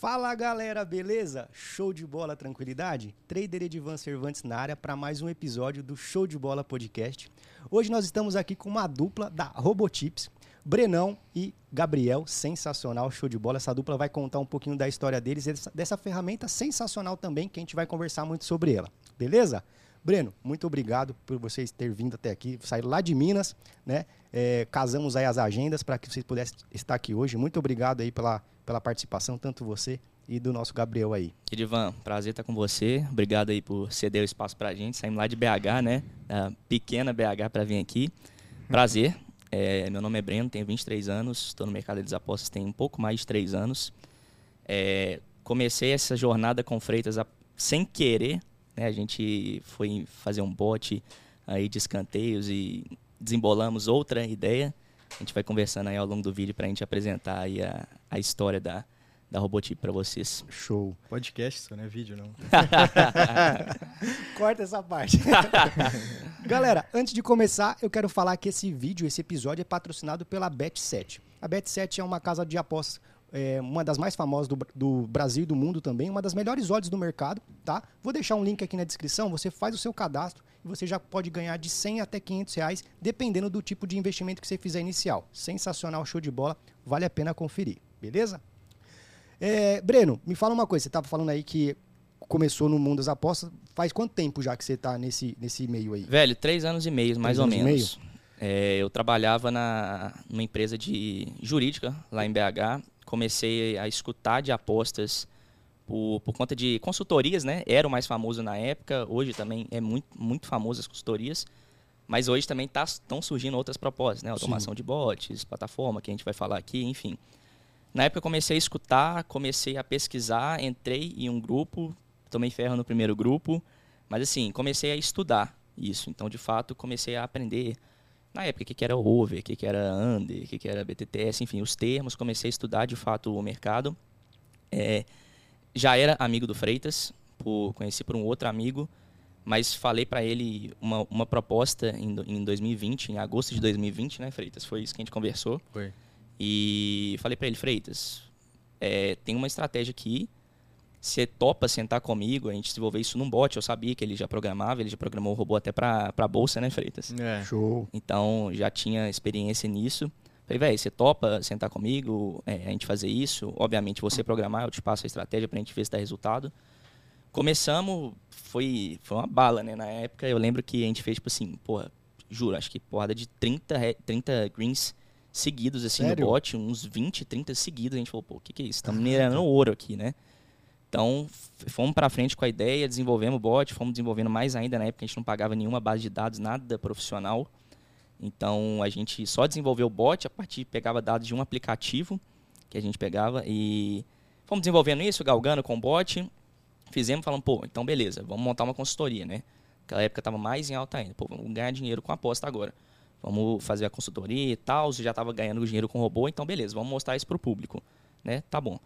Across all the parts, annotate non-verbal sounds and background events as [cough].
Fala galera, beleza? Show de bola, tranquilidade? Trader Edivan Cervantes na área para mais um episódio do Show de Bola Podcast. Hoje nós estamos aqui com uma dupla da Robotips, Brenão e Gabriel, sensacional, show de bola. Essa dupla vai contar um pouquinho da história deles, dessa, ferramenta sensacional também, que a gente vai conversar muito sobre ela, beleza? Breno, muito obrigado por vocês ter vindo até aqui, sair lá de Minas, né? É, casamos aí as agendas para que vocês pudessem estar aqui hoje. Muito obrigado aí pela, pela participação, tanto você e do nosso Gabriel aí. Edivan, prazer estar com você. Obrigado aí por ceder o espaço para a gente. Saímos lá de BH, né? Da pequena BH para vir aqui. Prazer. É, meu nome é Breno, tenho 23 anos, estou no mercado de apostas tem um pouco mais de 3 anos. É, comecei essa jornada com Freitas a, sem querer, né? A gente foi fazer um bote aí de escanteios e desembolamos outra ideia. A gente vai conversando aí ao longo do vídeo para a gente apresentar aí a, a história da, da Robotip para vocês. Show. Podcast só, não é vídeo, não. [laughs] Corta essa parte. [laughs] Galera, antes de começar, eu quero falar que esse vídeo, esse episódio é patrocinado pela Bet7. A Bet7 é uma casa de apostas é uma das mais famosas do, do, Brasil e do mundo também, uma das melhores odds do mercado, tá? Vou deixar um link aqui na descrição, você faz o seu cadastro e você já pode ganhar de 100 até 500 reais, dependendo do tipo de investimento que você fizer inicial. Sensacional, show de bola, vale a pena conferir, beleza? É, Breno, me fala uma coisa, você estava falando aí que começou no mundo das apostas, faz quanto tempo já que você está nesse, nesse meio aí? Velho, três anos e meio, mais três ou menos. É, eu trabalhava na, numa empresa de jurídica lá em BH comecei a escutar de apostas por, por conta de consultorias, né? Era o mais famoso na época, hoje também é muito, muito famoso as consultorias. Mas hoje também estão tá, surgindo outras propostas, né? Automação Sim. de bots, plataforma, que a gente vai falar aqui, enfim. Na época comecei a escutar, comecei a pesquisar, entrei em um grupo, tomei ferro no primeiro grupo, mas assim, comecei a estudar isso. Então, de fato, comecei a aprender na época, o que, que era over, o que, que era under, o que, que era BTTS, enfim, os termos, comecei a estudar de fato o mercado. É, já era amigo do Freitas, por, conheci por um outro amigo, mas falei para ele uma, uma proposta em, em 2020, em agosto de 2020, né, Freitas? Foi isso que a gente conversou. Foi. E falei para ele, Freitas, é, tem uma estratégia aqui você topa sentar comigo, a gente desenvolver isso num bot. Eu sabia que ele já programava, ele já programou o robô até pra, pra bolsa, né, Freitas? É. Show. Então já tinha experiência nisso. Falei, velho, você topa sentar comigo, é, a gente fazer isso? Obviamente, você programar, eu te passo a estratégia pra gente ver se dá resultado. Começamos, foi, foi uma bala, né? Na época, eu lembro que a gente fez, tipo assim, porra, juro, acho que porrada de 30, 30 greens seguidos, assim, Sério? no bot, uns 20, 30 seguidos. A gente falou, pô, o que, que é isso? Estamos minerando ouro aqui, né? Então, fomos para frente com a ideia, desenvolvemos o bot, fomos desenvolvendo mais ainda na época, a gente não pagava nenhuma base de dados, nada profissional. Então, a gente só desenvolveu o bot, a partir pegava dados de um aplicativo que a gente pegava e fomos desenvolvendo isso, galgando com o bot. Fizemos, falando, pô, então beleza, vamos montar uma consultoria, né? Naquela época estava mais em alta ainda. Pô, vamos ganhar dinheiro com a aposta agora. Vamos fazer a consultoria e tal, já estava ganhando dinheiro com o robô, então beleza, vamos mostrar isso para o público, né? Tá bom.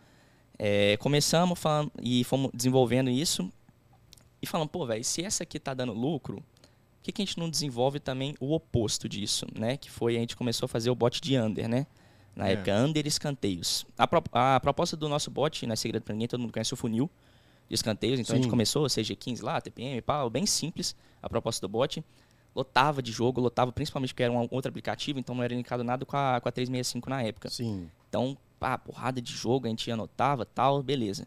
É, começamos falando, e fomos desenvolvendo isso e falando, pô, velho, se essa aqui tá dando lucro, por que, que a gente não desenvolve também o oposto disso, né? Que foi a gente começou a fazer o bot de under, né? Na é. época, under escanteios. A, pro, a proposta do nosso bot, não é segredo para ninguém, todo mundo conhece o funil de escanteios, então Sim. a gente começou, CG15 lá, TPM, pau, bem simples a proposta do bot. Lotava de jogo, lotava principalmente porque era um outro aplicativo, então não era indicado nada com a, com a 365 na época. Sim. Então, pá, porrada de jogo, a gente anotava tal, beleza.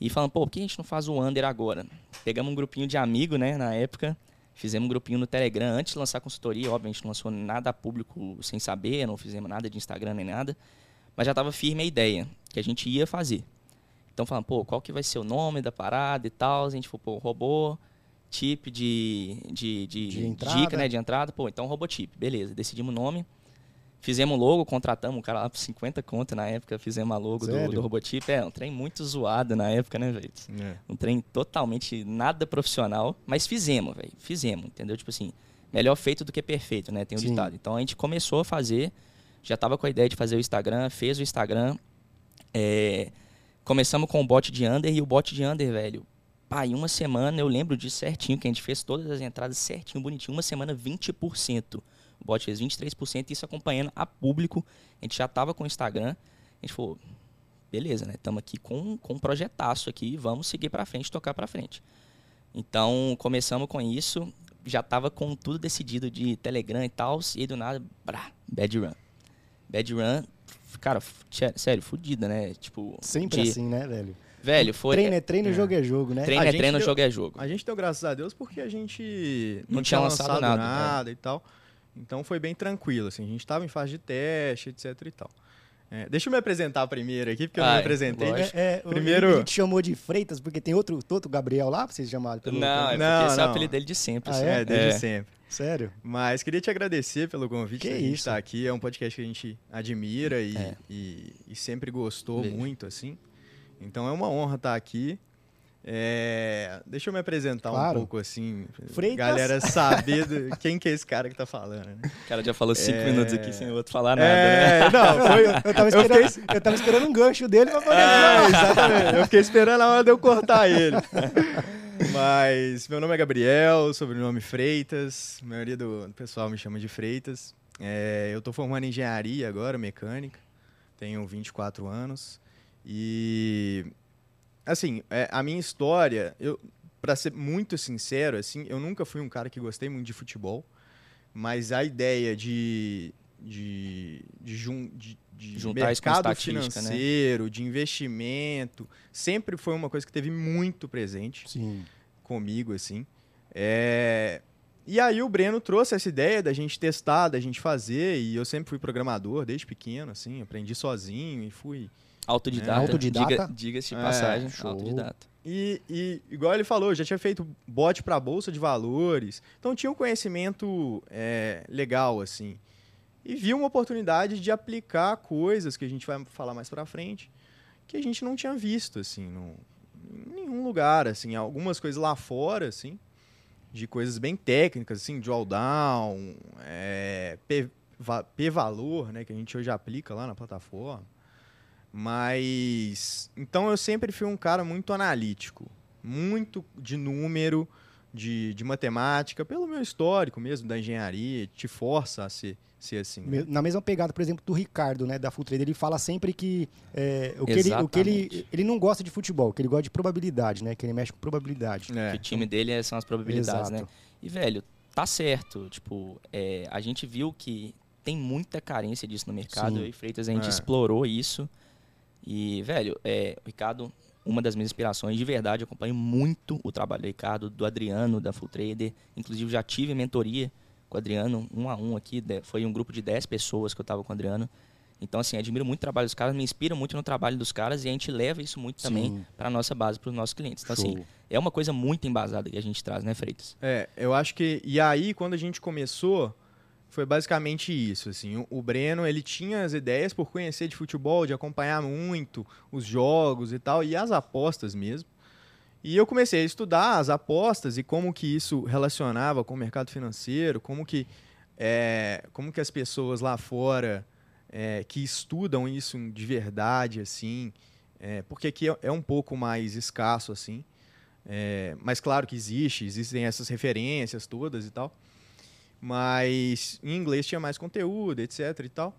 E falando, pô, por que a gente não faz o Under agora? Pegamos um grupinho de amigo, né, na época, fizemos um grupinho no Telegram antes de lançar a consultoria, óbvio, a gente não lançou nada público sem saber, não fizemos nada de Instagram nem nada, mas já estava firme a ideia que a gente ia fazer. Então falando, pô, qual que vai ser o nome da parada e tal, a gente falou, pô, robô, chip de, de, de, de dica, né, de entrada, pô, então robô chip, beleza, decidimos o nome. Fizemos logo, contratamos um cara lá por 50 conto na época, fizemos a logo do, do Robotip. É, um trem muito zoado na época, né, velho? É. Um trem totalmente nada profissional, mas fizemos, velho. Fizemos, entendeu? Tipo assim, melhor feito do que perfeito, né? Tem um Sim. ditado. Então a gente começou a fazer, já tava com a ideia de fazer o Instagram, fez o Instagram. É, começamos com o bot de under e o bot de under, velho. Pá, em uma semana eu lembro disso certinho, que a gente fez todas as entradas certinho, bonitinho. Uma semana, 20%. O bot fez 23%, isso acompanhando a público. A gente já estava com o Instagram. A gente falou, beleza, né? Estamos aqui com, com um projetaço aqui, vamos seguir para frente, tocar para frente. Então, começamos com isso, já estava com tudo decidido de Telegram e tal, e aí do nada, brá, Bad Run. Bad Run, cara, sério, fodida, né? Tipo, Sempre de... assim, né, velho? Velho, foi. Treino é treino, é. jogo é jogo, né? Treino a é treino, deu, jogo é jogo. A gente deu graças a Deus porque a gente não, não tinha lançado, lançado nada, nada é. e tal. Então foi bem tranquilo, assim. A gente estava em fase de teste, etc e tal. É, deixa eu me apresentar primeiro aqui, porque eu não me apresentei. É, é, primeiro... A gente chamou de Freitas, porque tem outro, outro Gabriel lá, pra vocês chamarem pelo... Não, é não, esse não. é o apelido dele de sempre. Ah, assim. é? desde é. sempre. Sério? Mas queria te agradecer pelo convite que de estar aqui. É um podcast que a gente admira e, é. e, e sempre gostou Beijo. muito, assim. Então é uma honra estar aqui. É, deixa eu me apresentar claro. um pouco assim, Freitas. galera saber do, [laughs] quem que é esse cara que tá falando. Né? O cara já falou cinco é... minutos aqui sem o outro falar nada. É... Né? [laughs] Não, foi, eu, tava esperando, eu, fiquei... eu tava esperando um gancho dele pra poder. É, exatamente. Eu fiquei esperando a hora de eu cortar ele. [laughs] Mas meu nome é Gabriel, sobrenome Freitas. A maioria do pessoal me chama de Freitas. É, eu tô formando em engenharia agora, mecânica. Tenho 24 anos. E assim, é, a minha história, eu para ser muito sincero, assim, eu nunca fui um cara que gostei muito de futebol, mas a ideia de de, de, jun, de, de Juntar mercado né? financeiro, né? de investimento, sempre foi uma coisa que teve muito presente Sim. comigo, assim. É... E aí o Breno trouxe essa ideia da gente testar, da gente fazer, e eu sempre fui programador desde pequeno, assim, aprendi sozinho e fui Autodidata. É, autodidata. Diga-se de passagem, é, autodidata. E, e, igual ele falou, já tinha feito bot para bolsa de valores. Então tinha um conhecimento é, legal, assim. E viu uma oportunidade de aplicar coisas que a gente vai falar mais para frente, que a gente não tinha visto, assim, no, em nenhum lugar, assim. Algumas coisas lá fora, assim, de coisas bem técnicas, assim, drawdown, é, P-valor, né, que a gente hoje aplica lá na plataforma. Mas. Então eu sempre fui um cara muito analítico, muito de número, de, de matemática, pelo meu histórico mesmo da engenharia, te força a ser, ser assim. Né? Na mesma pegada, por exemplo, do Ricardo, né, da Full Trader, ele fala sempre que, é, o, que ele, o que ele ele não gosta de futebol, que ele gosta de probabilidade, né, que ele mexe com probabilidade. É. Que o time dele é, são as probabilidades, né? Exato. né? E velho, tá certo, tipo, é, a gente viu que tem muita carência disso no mercado. Sim. Eu e Freitas a gente é. explorou isso. E, velho, é, o Ricardo, uma das minhas inspirações, de verdade, eu acompanho muito o trabalho do Ricardo, do Adriano, da Full Trader. Inclusive, já tive mentoria com o Adriano, um a um aqui. Foi um grupo de 10 pessoas que eu estava com o Adriano. Então, assim, admiro muito o trabalho dos caras, me inspiro muito no trabalho dos caras e a gente leva isso muito também para a nossa base, para os nossos clientes. Então, assim, Show. assim, é uma coisa muito embasada que a gente traz, né, Freitas? É, eu acho que. E aí, quando a gente começou, foi basicamente isso. Assim, o, Breno ele tinha as ideias por conhecer de futebol, de acompanhar muito os jogos e tal, e as apostas mesmo. E eu comecei a estudar as apostas e como que isso relacionava com o mercado financeiro, como que, é, como que as pessoas lá fora é, que estudam isso de verdade, assim, é, porque aqui é, é um pouco mais escasso, assim. É, mas claro que existe, existem essas referências todas e tal mas em inglês tinha mais conteúdo, etc e tal.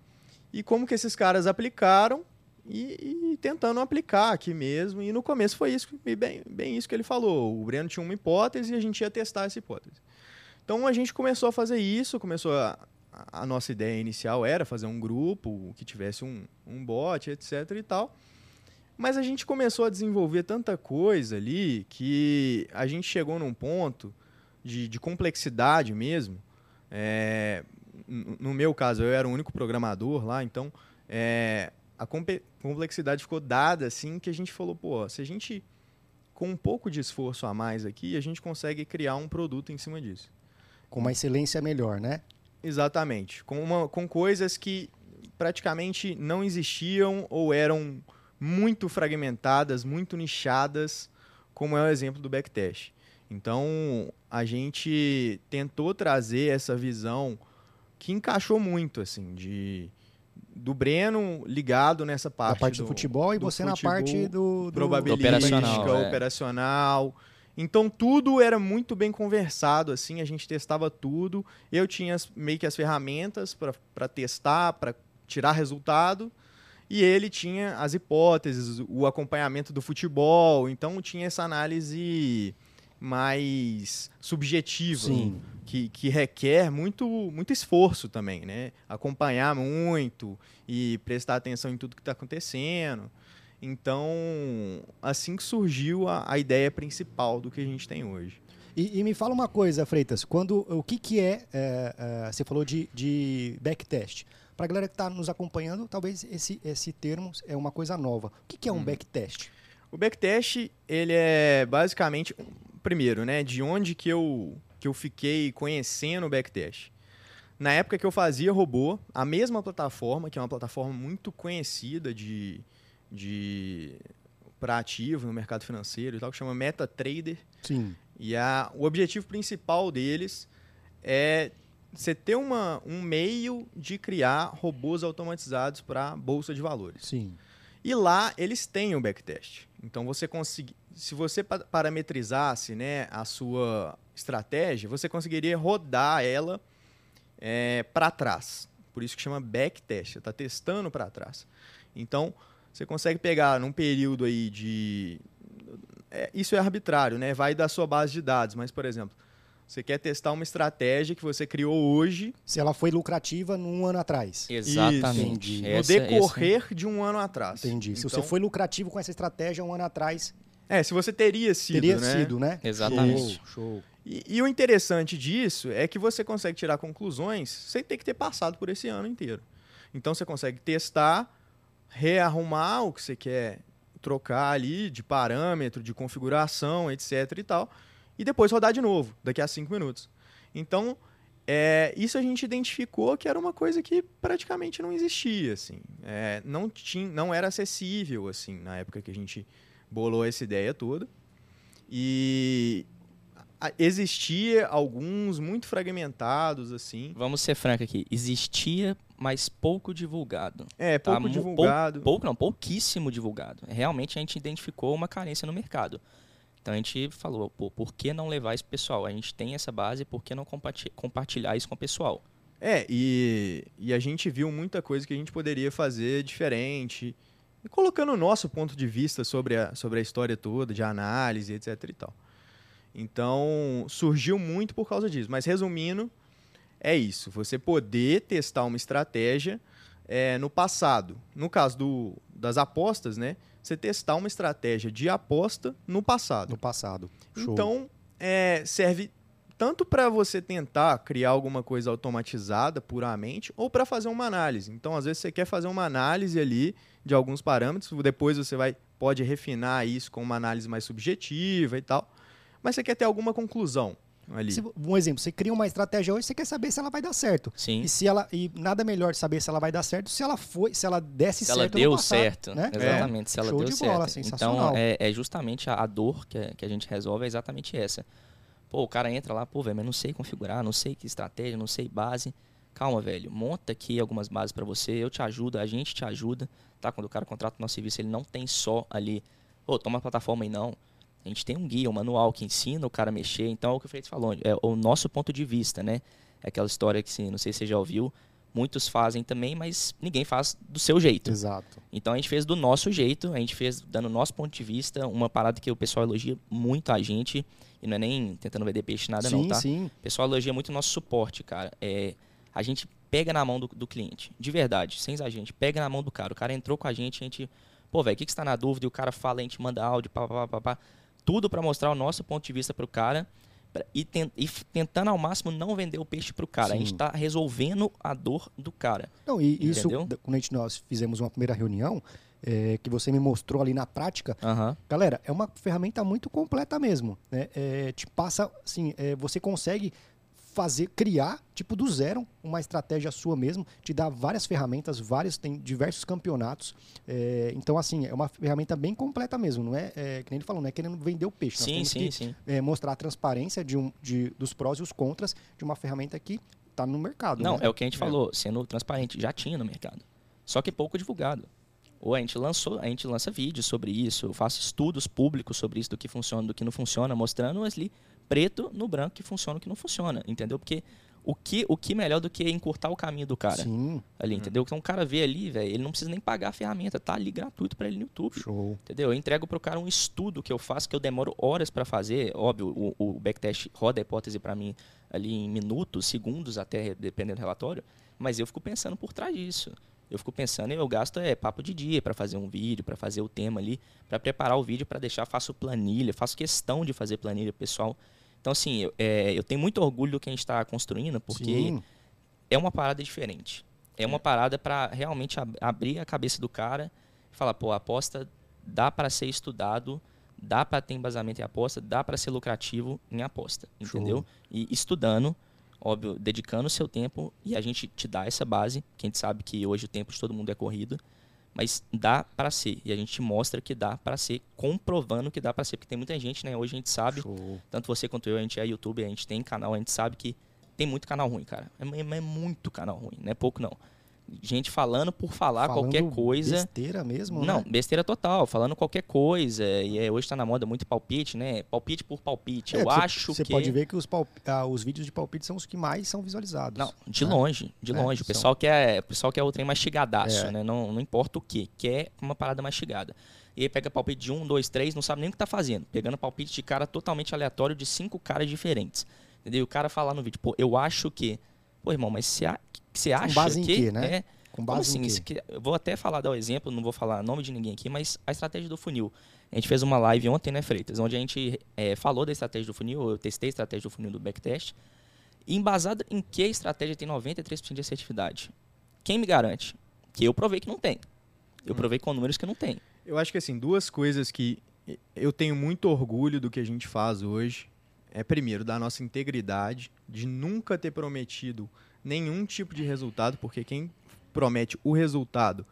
E como que esses caras aplicaram e, e, tentando aplicar aqui mesmo. E no começo foi isso, bem, bem isso que ele falou. O Breno tinha uma hipótese e a gente ia testar essa hipótese. Então a gente começou a fazer isso, começou a, a nossa ideia inicial era fazer um grupo que tivesse um, um bot, etc e tal. Mas a gente começou a desenvolver tanta coisa ali que a gente chegou num ponto de, de complexidade mesmo, é, no meu caso, eu era o único programador lá, então é, a complexidade ficou dada assim que a gente falou, pô, se a gente com um pouco de esforço a mais aqui, a gente consegue criar um produto em cima disso. Com uma excelência melhor, né? Exatamente. Com, uma, com coisas que praticamente não existiam ou eram muito fragmentadas, muito nichadas, como é o exemplo do backtest. Então, a gente tentou trazer essa visão que encaixou muito, assim, de do Breno ligado nessa parte, parte do, do futebol e do você futebol, na parte do, do probabilística, operacional, é. operacional. Então tudo era muito bem conversado, assim, a gente testava tudo. Eu tinha meio que as ferramentas para testar, para tirar resultado. E ele tinha as hipóteses, o acompanhamento do futebol, então tinha essa análise mais subjetiva, Sim. Que, que requer muito, muito esforço também, né? Acompanhar muito e prestar atenção em tudo que está acontecendo. Então, assim que surgiu a, a ideia principal do que a gente tem hoje. E, e me fala uma coisa, Freitas, quando o que, que é, é, é, você falou de, de backtest. Para a galera que está nos acompanhando, talvez esse, esse termo é uma coisa nova. O que, que é um Hum. backtest? O backtest, ele é basicamente, primeiro, né, de onde que eu, que eu fiquei conhecendo o backtest. Na época que eu fazia robô, a mesma plataforma, que é uma plataforma muito conhecida de, de para ativo no mercado financeiro e tal, que chama MetaTrader. Sim. E a, o objetivo principal deles é você ter uma, um meio de criar robôs automatizados para bolsa de valores. Sim. E lá eles têm o backtest. Então você consegue, se você pa- parametrizasse, né, a sua estratégia, você conseguiria rodar ela para trás. Por isso que chama backtest. Está testando para trás. Então você consegue pegar num período aí de é, isso é arbitrário, né? Vai da sua base de dados. Mas por exemplo, você quer testar uma estratégia que você criou hoje Se ela foi lucrativa num ano atrás. Exatamente. entendi. no Essa- decorrer de um ano atrás. Entendi. Se Então, você foi lucrativo com essa estratégia um ano atrás, É, se você teria sido, teria né? sido, né? Exatamente. Show, show. E, e o interessante disso é que você consegue tirar conclusões sem ter que ter passado por esse ano inteiro. Então você consegue testar, rearrumar o que você quer trocar ali de parâmetro, de configuração, etc e tal, e depois rodar de novo, daqui a cinco minutos. Então, é, isso a gente identificou que era uma coisa que praticamente não existia, assim. É, não, tinha, não era acessível, assim, na época que a gente bolou essa ideia toda. E existia alguns muito fragmentados, assim. Vamos ser franco aqui. Existia, mas pouco divulgado. É, Tá pouco mu- divulgado. Pouco não, pouquíssimo divulgado. Realmente a gente identificou uma carência no mercado. Então a gente falou, pô, por que não levar pro pessoal? A gente tem essa base, por que não comparti- compartilhar isso com o pessoal? É, e, e a gente viu muita coisa que a gente poderia fazer diferente. Colocando o nosso ponto de vista sobre a, sobre a história toda, de análise, etc e tal. Então, surgiu muito por causa disso. Mas resumindo, é isso. Você poder testar uma estratégia é, no passado. No caso do, das apostas, né? Você testar uma estratégia de aposta no passado. No passado. Show. Então, é, serve tanto para você tentar criar alguma coisa automatizada puramente, ou para fazer uma análise. Então, às vezes você quer fazer uma análise ali de alguns parâmetros, depois você vai pode refinar isso com uma análise mais subjetiva e tal, mas você quer ter alguma conclusão ali. Se- um exemplo, você cria uma estratégia hoje, você quer saber se ela vai dar certo. Sim. E se ela e nada melhor saber se ela vai dar certo se ela foi, se ela desse se ela certo no deu passado, certo, né? exatamente, se ela Show deu de certo. bola, sensacional. então, é, é justamente a, a dor que, a- que a gente resolve é exatamente essa. Pô, o cara entra lá, pô, velho, mas não sei configurar, não sei que estratégia, não sei base. Calma, velho, monta aqui algumas bases para você, eu te ajudo, a gente te ajuda, tá? Quando o cara contrata o nosso serviço, ele não tem só ali, pô, toma a plataforma aí, não. A gente tem um guia, um manual que ensina o cara a mexer, então é o que o Freitas falou, é o nosso ponto de vista, né? É aquela história que, se, não sei se você já ouviu, muitos fazem também, mas ninguém faz do seu jeito. Exato. Então a gente fez do nosso jeito, a gente fez dando o nosso ponto de vista, uma parada que o pessoal elogia muito a gente, e não é nem tentando vender peixe nada sim, não, tá? sim. O pessoal elogia muito o nosso suporte, cara. É, a gente pega na mão do, do cliente, de verdade, sem exagero, a gente pega na mão do cara. O cara entrou com a gente, a gente, pô, velho, o que, que você tá na dúvida? E o cara fala, a gente manda áudio, pá, pá, pá, pá. Tudo para mostrar o nosso ponto de vista pro cara pra- e, tentando ao máximo não vender o peixe pro cara. A gente Sim. tá resolvendo a dor do cara. Não, e isso, Entendeu? da- quando a gente, nós fizemos uma primeira reunião, é, que você me mostrou ali na prática, galera, é uma ferramenta muito completa mesmo. Né? É, te passa, assim, é, você consegue fazer, criar, tipo, do zero, uma estratégia sua mesmo, te dá várias ferramentas, vários, tem diversos campeonatos. É, então, assim, é uma ferramenta bem completa mesmo, não é, é que nem ele falou, não é querendo vender o peixe. Sim, sim, que sim. é, mostrar a transparência de um, de, dos prós e os contras de uma ferramenta que está no mercado. Não, né? é o que a gente falou, sendo transparente, já tinha no mercado. Só que pouco divulgado. Ou a gente lançou, a gente lança vídeos sobre isso, eu faço estudos públicos sobre isso, do que funciona, do que não funciona, mostrando ali preto no branco que funciona e que não funciona, entendeu? Porque o que, o que melhor do que encurtar o caminho do cara Sim, ali, entendeu? Então o cara vê ali, velho, ele não precisa nem pagar a ferramenta, tá ali gratuito pra ele no YouTube. show. Entendeu? Eu entrego pro cara um estudo que eu faço, que eu demoro horas pra fazer. Óbvio, o, o backtest roda a hipótese pra mim ali em minutos, segundos até, dependendo do relatório. Mas eu fico pensando por trás disso. Eu fico pensando, eu gasto é papo de dia pra fazer um vídeo, pra fazer o tema ali, pra preparar o vídeo, pra deixar, faço planilha, faço questão de fazer planilha pessoal. Então, assim, eu, é, eu tenho muito orgulho do que a gente está construindo, porque Sim, é uma parada diferente. É uma parada para realmente ab- abrir a cabeça do cara e falar, pô, a aposta dá para ser estudado, dá para ter embasamento em aposta, dá para ser lucrativo em aposta, Show. entendeu? E estudando, óbvio, dedicando o seu tempo e a gente te dá essa base, que a gente sabe que hoje o tempo de todo mundo é corrido, mas dá para ser e a gente mostra que dá para ser, comprovando que dá para ser, porque tem muita gente, né? Hoje a gente sabe show. tanto você quanto eu, a gente é youtuber, a gente tem canal, a gente sabe que tem muito canal ruim, cara. É, é- é muito canal ruim, não é pouco não. Gente falando por falar Falando qualquer coisa. Besteira mesmo, Não, né? besteira total, falando qualquer coisa. E é, hoje tá na moda muito palpite, né? Palpite por palpite. É, eu você- acho Você que. pode ver que os, palp- ah, os vídeos de palpite são os que mais são visualizados. Não, de né? longe, de É, longe. O são. pessoal quer, o pessoal quer o trem mastigadaço, É. né? Não, não importa o que, quer uma parada mastigada. E aí pega palpite de um, dois, três, não sabe nem o que tá fazendo. Pegando palpite de cara totalmente aleatório de cinco caras diferentes. Entendeu? E o cara falar no vídeo, pô, eu acho que. Pô, irmão, mas você a- você acha base em que. quê, né? É, Com base assim? em quê? que- eu vou até falar, dar o exemplo, não vou falar nome de ninguém aqui, mas a estratégia do funil. A gente fez uma live ontem, né, Freitas? Onde a gente eh, falou da estratégia do funil, eu testei a estratégia do funil do backtest. E embasado em que a estratégia tem 93% de assertividade? Quem me garante? Que eu provei que não tem. Eu provei com números que não tem. Eu acho que assim, duas coisas que eu tenho muito orgulho do que a gente faz hoje. É primeiro da nossa integridade, de nunca ter prometido nenhum tipo de resultado, porque quem promete o resultado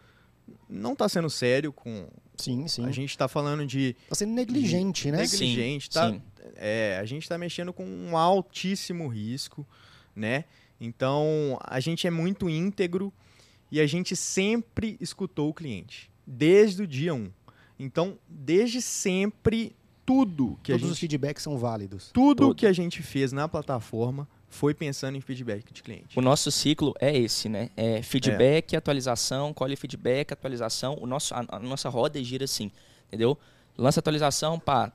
não está sendo sério com. Sim, sim. A gente está falando de Tá sendo negligente, né? negligente, Sim, tá? sim. É, a gente está mexendo com um altíssimo risco, né? Então a gente é muito íntegro e a gente sempre escutou o cliente, desde o dia 1. Então, desde sempre, tudo que Todos a os gente, feedbacks são válidos. tudo Tudo. que a gente fez na plataforma foi pensando em feedback de cliente. O nosso ciclo é esse, né? É feedback, atualização, colhe feedback, atualização. O nosso, a, a nossa roda gira assim, entendeu? Lança atualização, pá,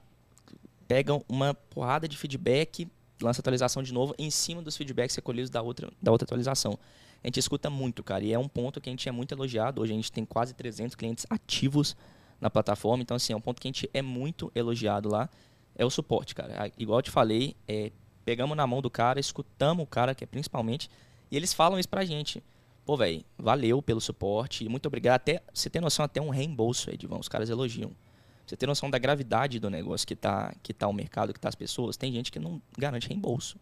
pega uma porrada de feedback, lança atualização de novo em cima dos feedbacks recolhidos da outra, da outra atualização. A gente escuta muito, cara, e é um ponto que a gente é muito elogiado. Hoje a gente tem quase 300 clientes ativos na plataforma, então assim, é um ponto que a gente é muito elogiado lá, é o suporte, cara. Igual eu te falei, é, pegamos na mão do cara, escutamos o cara, que é principalmente, e eles falam isso pra gente. Pô, velho, valeu pelo suporte, muito obrigado. Até, você tem noção, até um reembolso, Edivão, os caras elogiam. Você tem noção da gravidade do negócio que tá, que tá o mercado, que tá as pessoas. Tem gente que não garante reembolso.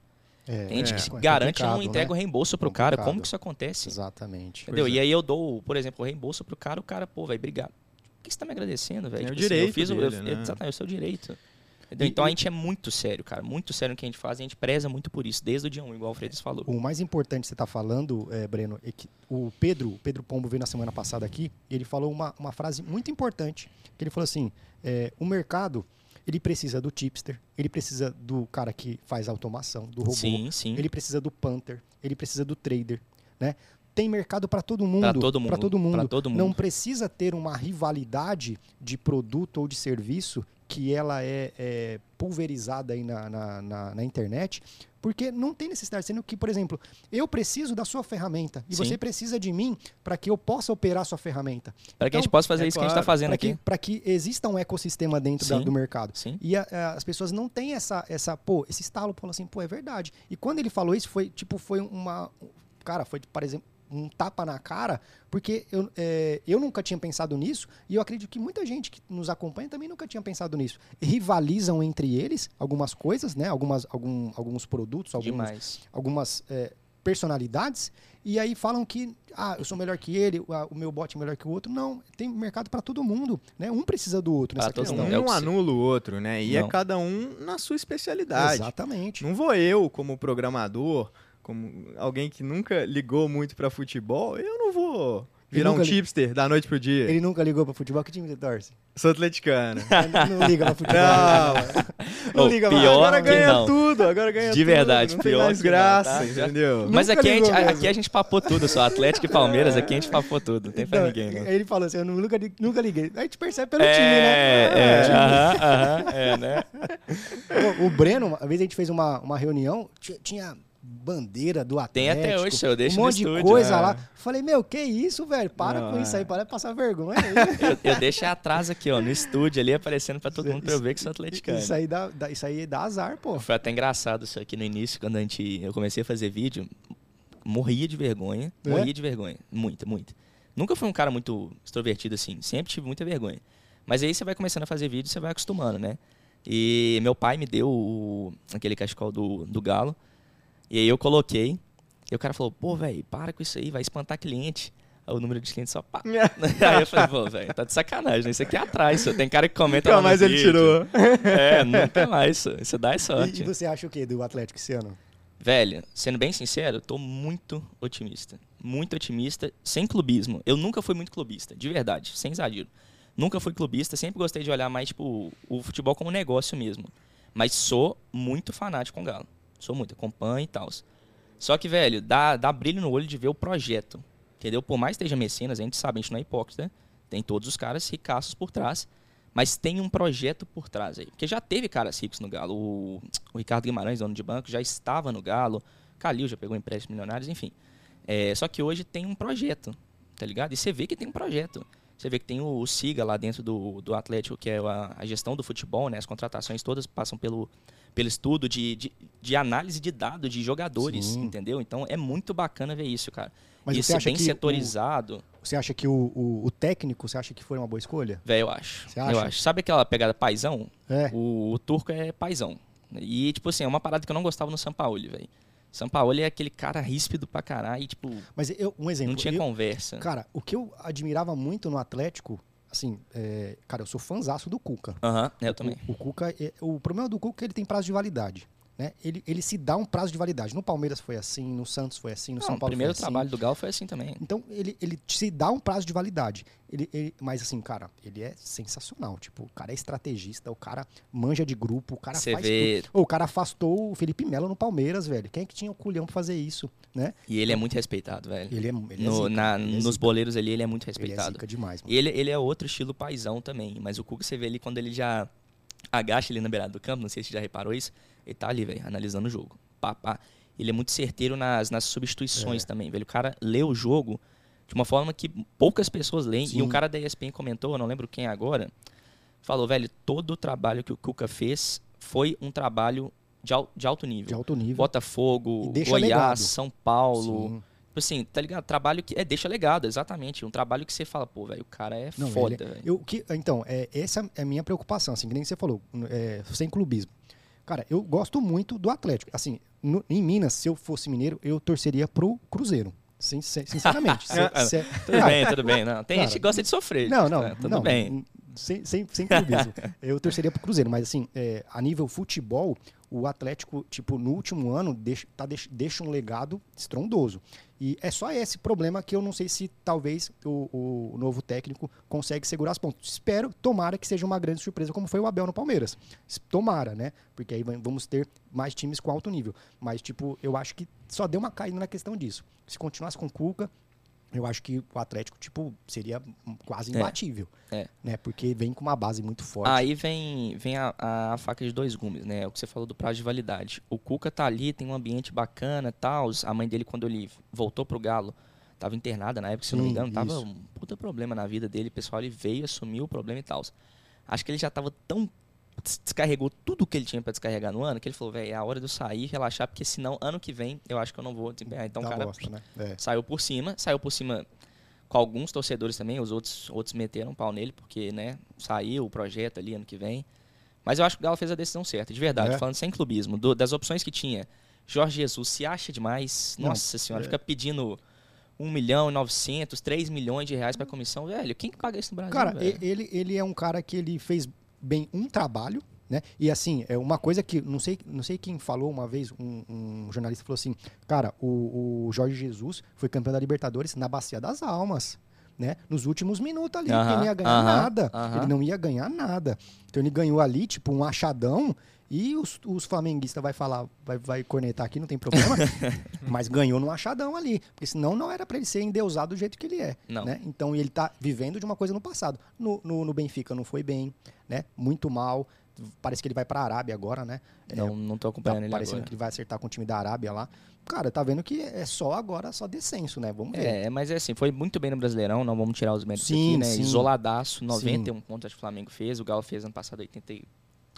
É, Tem gente É, que é garante e não complicado, entrega né? o reembolso pro cara. Como Complicado. que isso acontece? Exatamente. Entendeu? Pois E é. aí eu dou, por exemplo, o reembolso pro cara, o cara, pô, velho, obrigado. Por que você tá me agradecendo, velho? É o Tipo assim, eu fiz o, eu, dele, né? Exatamente, é o seu direito. Entendeu? Então a gente é muito sério, cara. Muito sério no que a gente faz. e A gente preza muito por isso, desde o dia 1, igual o Freitas falou. O mais importante que você está falando, é, Breno, é que o Pedro, o Pedro Pombo veio na semana passada aqui, e ele falou uma, uma frase muito importante, que ele falou assim, é, o mercado, ele precisa do tipster, ele precisa do cara que faz automação, do robô, Sim, sim. ele precisa do punter, ele precisa do trader, né? Tem mercado para todo mundo. Pra todo mundo, Pra todo mundo. todo Não mundo. precisa ter uma rivalidade de produto ou de serviço que ela é, é pulverizada aí na, na, na- na internet, porque não tem necessidade. Sendo que, por exemplo, eu preciso da sua ferramenta e Sim. você precisa de mim para que eu possa operar a sua ferramenta. Para que a gente Então, possa fazer é isso que a gente claro, está fazendo Para aqui. pra que exista um ecossistema dentro da- do mercado. Sim. E a- a- as pessoas não têm essa, essa, pô, esse estalo, falou assim, pô, é verdade. E quando ele falou isso, foi, tipo, foi uma, cara, foi, por exemplo, um tapa na cara, porque eu, é, eu nunca tinha pensado nisso, e eu acredito que muita gente que nos acompanha também nunca tinha pensado nisso. Rivalizam entre eles algumas coisas, né, algumas, algum, alguns produtos, alguns, Demais. algumas é, personalidades, e aí falam que, ah, eu sou melhor que ele, o meu bot é melhor que o outro. Não, tem mercado para todo mundo, né? Um precisa do outro Pra nessa todo questão. mundo. Um É não você- anula o outro, né? E é Não. cada um na sua especialidade. Exatamente. Não vou eu, como programador, como alguém que nunca ligou muito pra futebol, eu não vou virar um nunca li- tipster da noite pro dia. Ele nunca ligou pra futebol. Que time você torce? Sou atleticano. [laughs] Ele não liga pra futebol. Não. Não liga pior Agora ganha não. tudo, agora ganha De tudo. verdade, não tem pior mais que não, graça, tá? Entendeu? Mas aqui a, gente, aqui a gente papou tudo, só Atlético e Palmeiras, aqui a gente papou tudo, não tem pra Não, ninguém, não. Ele falou assim, eu nunca, nunca liguei. A gente percebe pelo time, né? É, é, aham, aham, é, né? [laughs] O, o Breno, uma vez a gente fez uma, uma reunião, tinha, tinha bandeira do Tem Atlético. até hoje, senhor, eu deixo Um no monte de estúdio, coisa é. lá. Falei, meu, que isso, velho? Para Não, com isso aí, é. para de passar vergonha aí. [laughs] Eu, eu deixo atrás aqui, ó, no estúdio ali, aparecendo pra todo mundo pra eu ver que sou atleticano. Isso aí dá, dá- isso aí dá azar, pô. Foi até engraçado isso aqui no início, quando a gente, eu comecei a fazer vídeo, morria de vergonha, É? morria de vergonha, muita, muita. Nunca fui um cara muito extrovertido assim, sempre tive muita vergonha. Mas aí você vai começando a fazer vídeo, você vai acostumando, né? E meu pai me deu o- aquele cachecol do, do galo, e aí eu coloquei, e o cara falou, pô, velho, para com isso aí, vai espantar cliente. Aí o número de clientes só pá. [laughs] aí eu falei, pô, velho, tá de sacanagem, né? Isso aqui é atrás, só. tem cara que comenta lá Nunca no mais ele vídeo. tirou. É, nunca mais, só. isso dá E, sorte. e você acha o quê do Atlético esse ano? Velho, sendo bem sincero, eu tô muito otimista. Muito otimista, sem clubismo. Eu nunca fui muito clubista, de verdade, sem exagero. Nunca fui clubista, sempre gostei de olhar mais, tipo, o futebol como negócio mesmo. Mas sou muito fanático com o Galo. Sou muito, acompanho e tal. Só que, velho, dá, dá brilho no olho de ver o projeto. Entendeu? Por mais que esteja mecenas, a gente sabe, a gente não é hipócrita. Tem todos os caras ricaços por trás. Mas tem um projeto por trás aí. Porque já teve caras ricos no Galo. O, o Ricardo Guimarães, dono de banco, já estava no Galo. Calil já pegou empréstimo milionários, enfim. É, só que hoje tem um projeto, tá ligado? E você vê que tem um projeto. Você vê que tem o, o SIGA lá dentro do, do Atlético, que é a, a gestão do futebol, né? As contratações todas passam pelo, pelo estudo de, de, de análise de dados de jogadores, Sim. entendeu? Então é muito bacana ver isso, cara. Mas acha bem que o- setorizado, Você acha que o, o, o técnico, você acha que foi uma boa escolha? velho, eu acho. Você Eu acha? acho. Sabe aquela pegada paizão? É. O, o turco é paizão. E, tipo assim, é uma parada que eu não gostava no Sampaoli, velho. Sampaoli é aquele cara ríspido pra caralho e, tipo, Mas eu, um exemplo. não tinha eu- conversa. Cara, o que eu admirava muito no Atlético, assim, é, cara, eu sou fãzaço do Cuca. Aham, eu também. O, o Cuca, é- o problema do Cuca é que ele tem prazo de validade. Né? Ele, ele se dá um prazo de validade. No Palmeiras foi assim, no Santos foi assim, no Não, São o Paulo primeiro foi assim. trabalho do Galo foi assim também. Então, ele, ele se dá um prazo de validade. Ele, ele- mas assim, cara, ele é sensacional. Tipo, o cara é estrategista, o cara manja de grupo, o cara Você faz vê. tudo. O cara afastou o Felipe Melo no Palmeiras, velho. Quem é que tinha o culhão pra fazer isso, né? E ele é muito respeitado, velho. Ele é, ele é No- zica, na- ele é nos zica. boleiros ali, ele é muito Ele é respeitado. zica demais, mano. Ele, ele é outro estilo paizão também. Mas o Cuca, você vê ali quando ele já agacha ali na beirada do campo, não sei se você já reparou isso, ele tá ali, velho, analisando o jogo. Pá, pá. Ele é muito certeiro nas, nas substituições É. também, velho. O cara lê o jogo de uma forma que poucas pessoas leem. E Sim. um cara da ESPN comentou, eu não lembro quem agora, falou, velho, todo o trabalho que o Cuca fez foi um trabalho de, al- de alto nível. De alto nível. Botafogo, E Goiás, legado. São Paulo. Sim. Tipo assim, tá ligado? Trabalho que. É, deixa legado, exatamente. Um trabalho que você fala, pô, velho, o cara é Não, foda, eu, que, então, é, essa é a minha preocupação, assim, que nem você falou, é, sem clubismo. Cara, eu gosto muito do Atlético. Assim, no- em Minas, se eu fosse mineiro, eu torceria pro Cruzeiro. Sin- sin- sinceramente. [laughs] Se- se- [laughs] Tudo Cara, bem, [laughs] tudo bem. Não, tem cara, gente que gosta de sofrer. Não, não, tá, tudo não, bem. Sem, sem, sem clubismo. eu torceria pro Cruzeiro, mas assim, é, a nível futebol, o Atlético, tipo, no último ano, deixa, tá, deixa, deixa um legado estrondoso. E é só esse problema que eu não sei se talvez o, o novo técnico consegue segurar as pontas. Espero, tomara que seja uma grande surpresa, como foi o Abel no Palmeiras. Tomara, né? Porque aí vamos ter mais times com alto nível. Mas, tipo, eu acho que só deu uma caída na questão disso. Se continuasse com o Cuca, eu acho que o Atlético, tipo, seria quase É. imbatível. É. Né? Porque vem com uma base muito forte. Aí vem, vem a, a faca de dois gumes, né? O que você falou do prazo de validade. O Cuca tá ali, tem um ambiente bacana e tal. A mãe dele, quando ele voltou pro Galo, tava internada na época, se eu não me Sim, engano. Tava isso. um puta problema na vida dele. O pessoal ele veio, assumiu o problema e tal. Acho que ele já tava tão. Des- Descarregou tudo que ele tinha pra descarregar no ano, que ele falou, velho, é a hora de eu sair, relaxar, porque senão, ano que vem, eu acho que eu não vou desempenhar. Então, o cara bosta, né? É. saiu por cima, saiu por cima com alguns torcedores também, os outros, outros meteram um pau nele, porque, né, saiu o projeto ali ano que vem. Mas eu acho que o Galo fez a decisão certa, de verdade, É. falando sem clubismo, do- das opções que tinha. Jorge Jesus se acha demais, Não, nossa senhora, é. fica pedindo 1 milhão e 900, 3 milhões de reais pra comissão, velho, quem que paga isso no Brasil, Cara, velho? ele, ele é um cara que ele fez bem um trabalho, né? E assim, é uma coisa que não sei, não sei quem falou uma vez, um, um jornalista falou assim, cara, o, o Jorge Jesus foi campeão da Libertadores na Bacia das Almas. né? Nos últimos minutos ali, Aham, porque ele não ia ganhar aham, nada. aham. Ele não ia ganhar nada. Então ele ganhou ali, tipo, um achadão. E os, os flamenguistas vai falar, vai, vai cornetar aqui, não tem problema. [laughs] mas ganhou no achadão ali. Porque senão não era pra ele ser endeusado do jeito que ele é. Não. Né? Então ele tá vivendo de uma coisa no passado. No, no, no Benfica não foi bem, né? Muito mal. Parece que ele vai pra Arábia agora, né? É, Não, não tô Tá acompanhando ele parecendo agora. que ele vai acertar com o time da Arábia lá. Cara, tá vendo que é só agora, só descenso, né? Vamos ver. É, mas é assim, foi muito bem no Brasileirão, não vamos tirar os méritos Sim, aqui, né? sim. Isoladaço, 91 pontos acho que o Flamengo fez, o Galo fez ano passado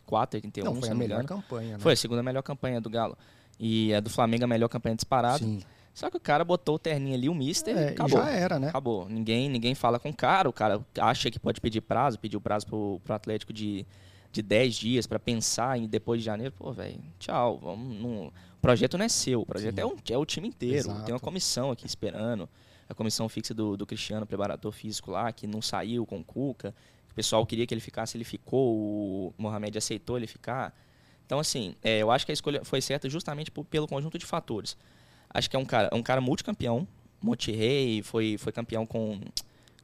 84, 81, não, foi a não me melhor campanha, né? Foi a segunda melhor campanha do Galo. E a do Flamengo a melhor campanha disparada. Sim. Só que o cara botou o terninho ali, o Mister, É, e acabou. já era, né? Acabou. Ninguém, ninguém fala com o cara, o cara acha que pode pedir prazo, pediu prazo pro, pro Atlético de, de 10 dias pra pensar em depois de janeiro. Pô, velho, tchau. Vamos, não- O projeto não é seu, o projeto Sim. é, um, é o time inteiro. Exato. Tem uma comissão aqui esperando. A comissão fixa do, do Cristiano, preparador físico lá, que não saiu com o Cuca. O pessoal queria que ele ficasse, ele ficou. O Mohamed aceitou ele ficar. Então, assim, é, eu acho que a escolha foi certa justamente por- pelo conjunto de fatores. Acho que é um cara, é um cara multicampeão. Monterrey foi, foi campeão com,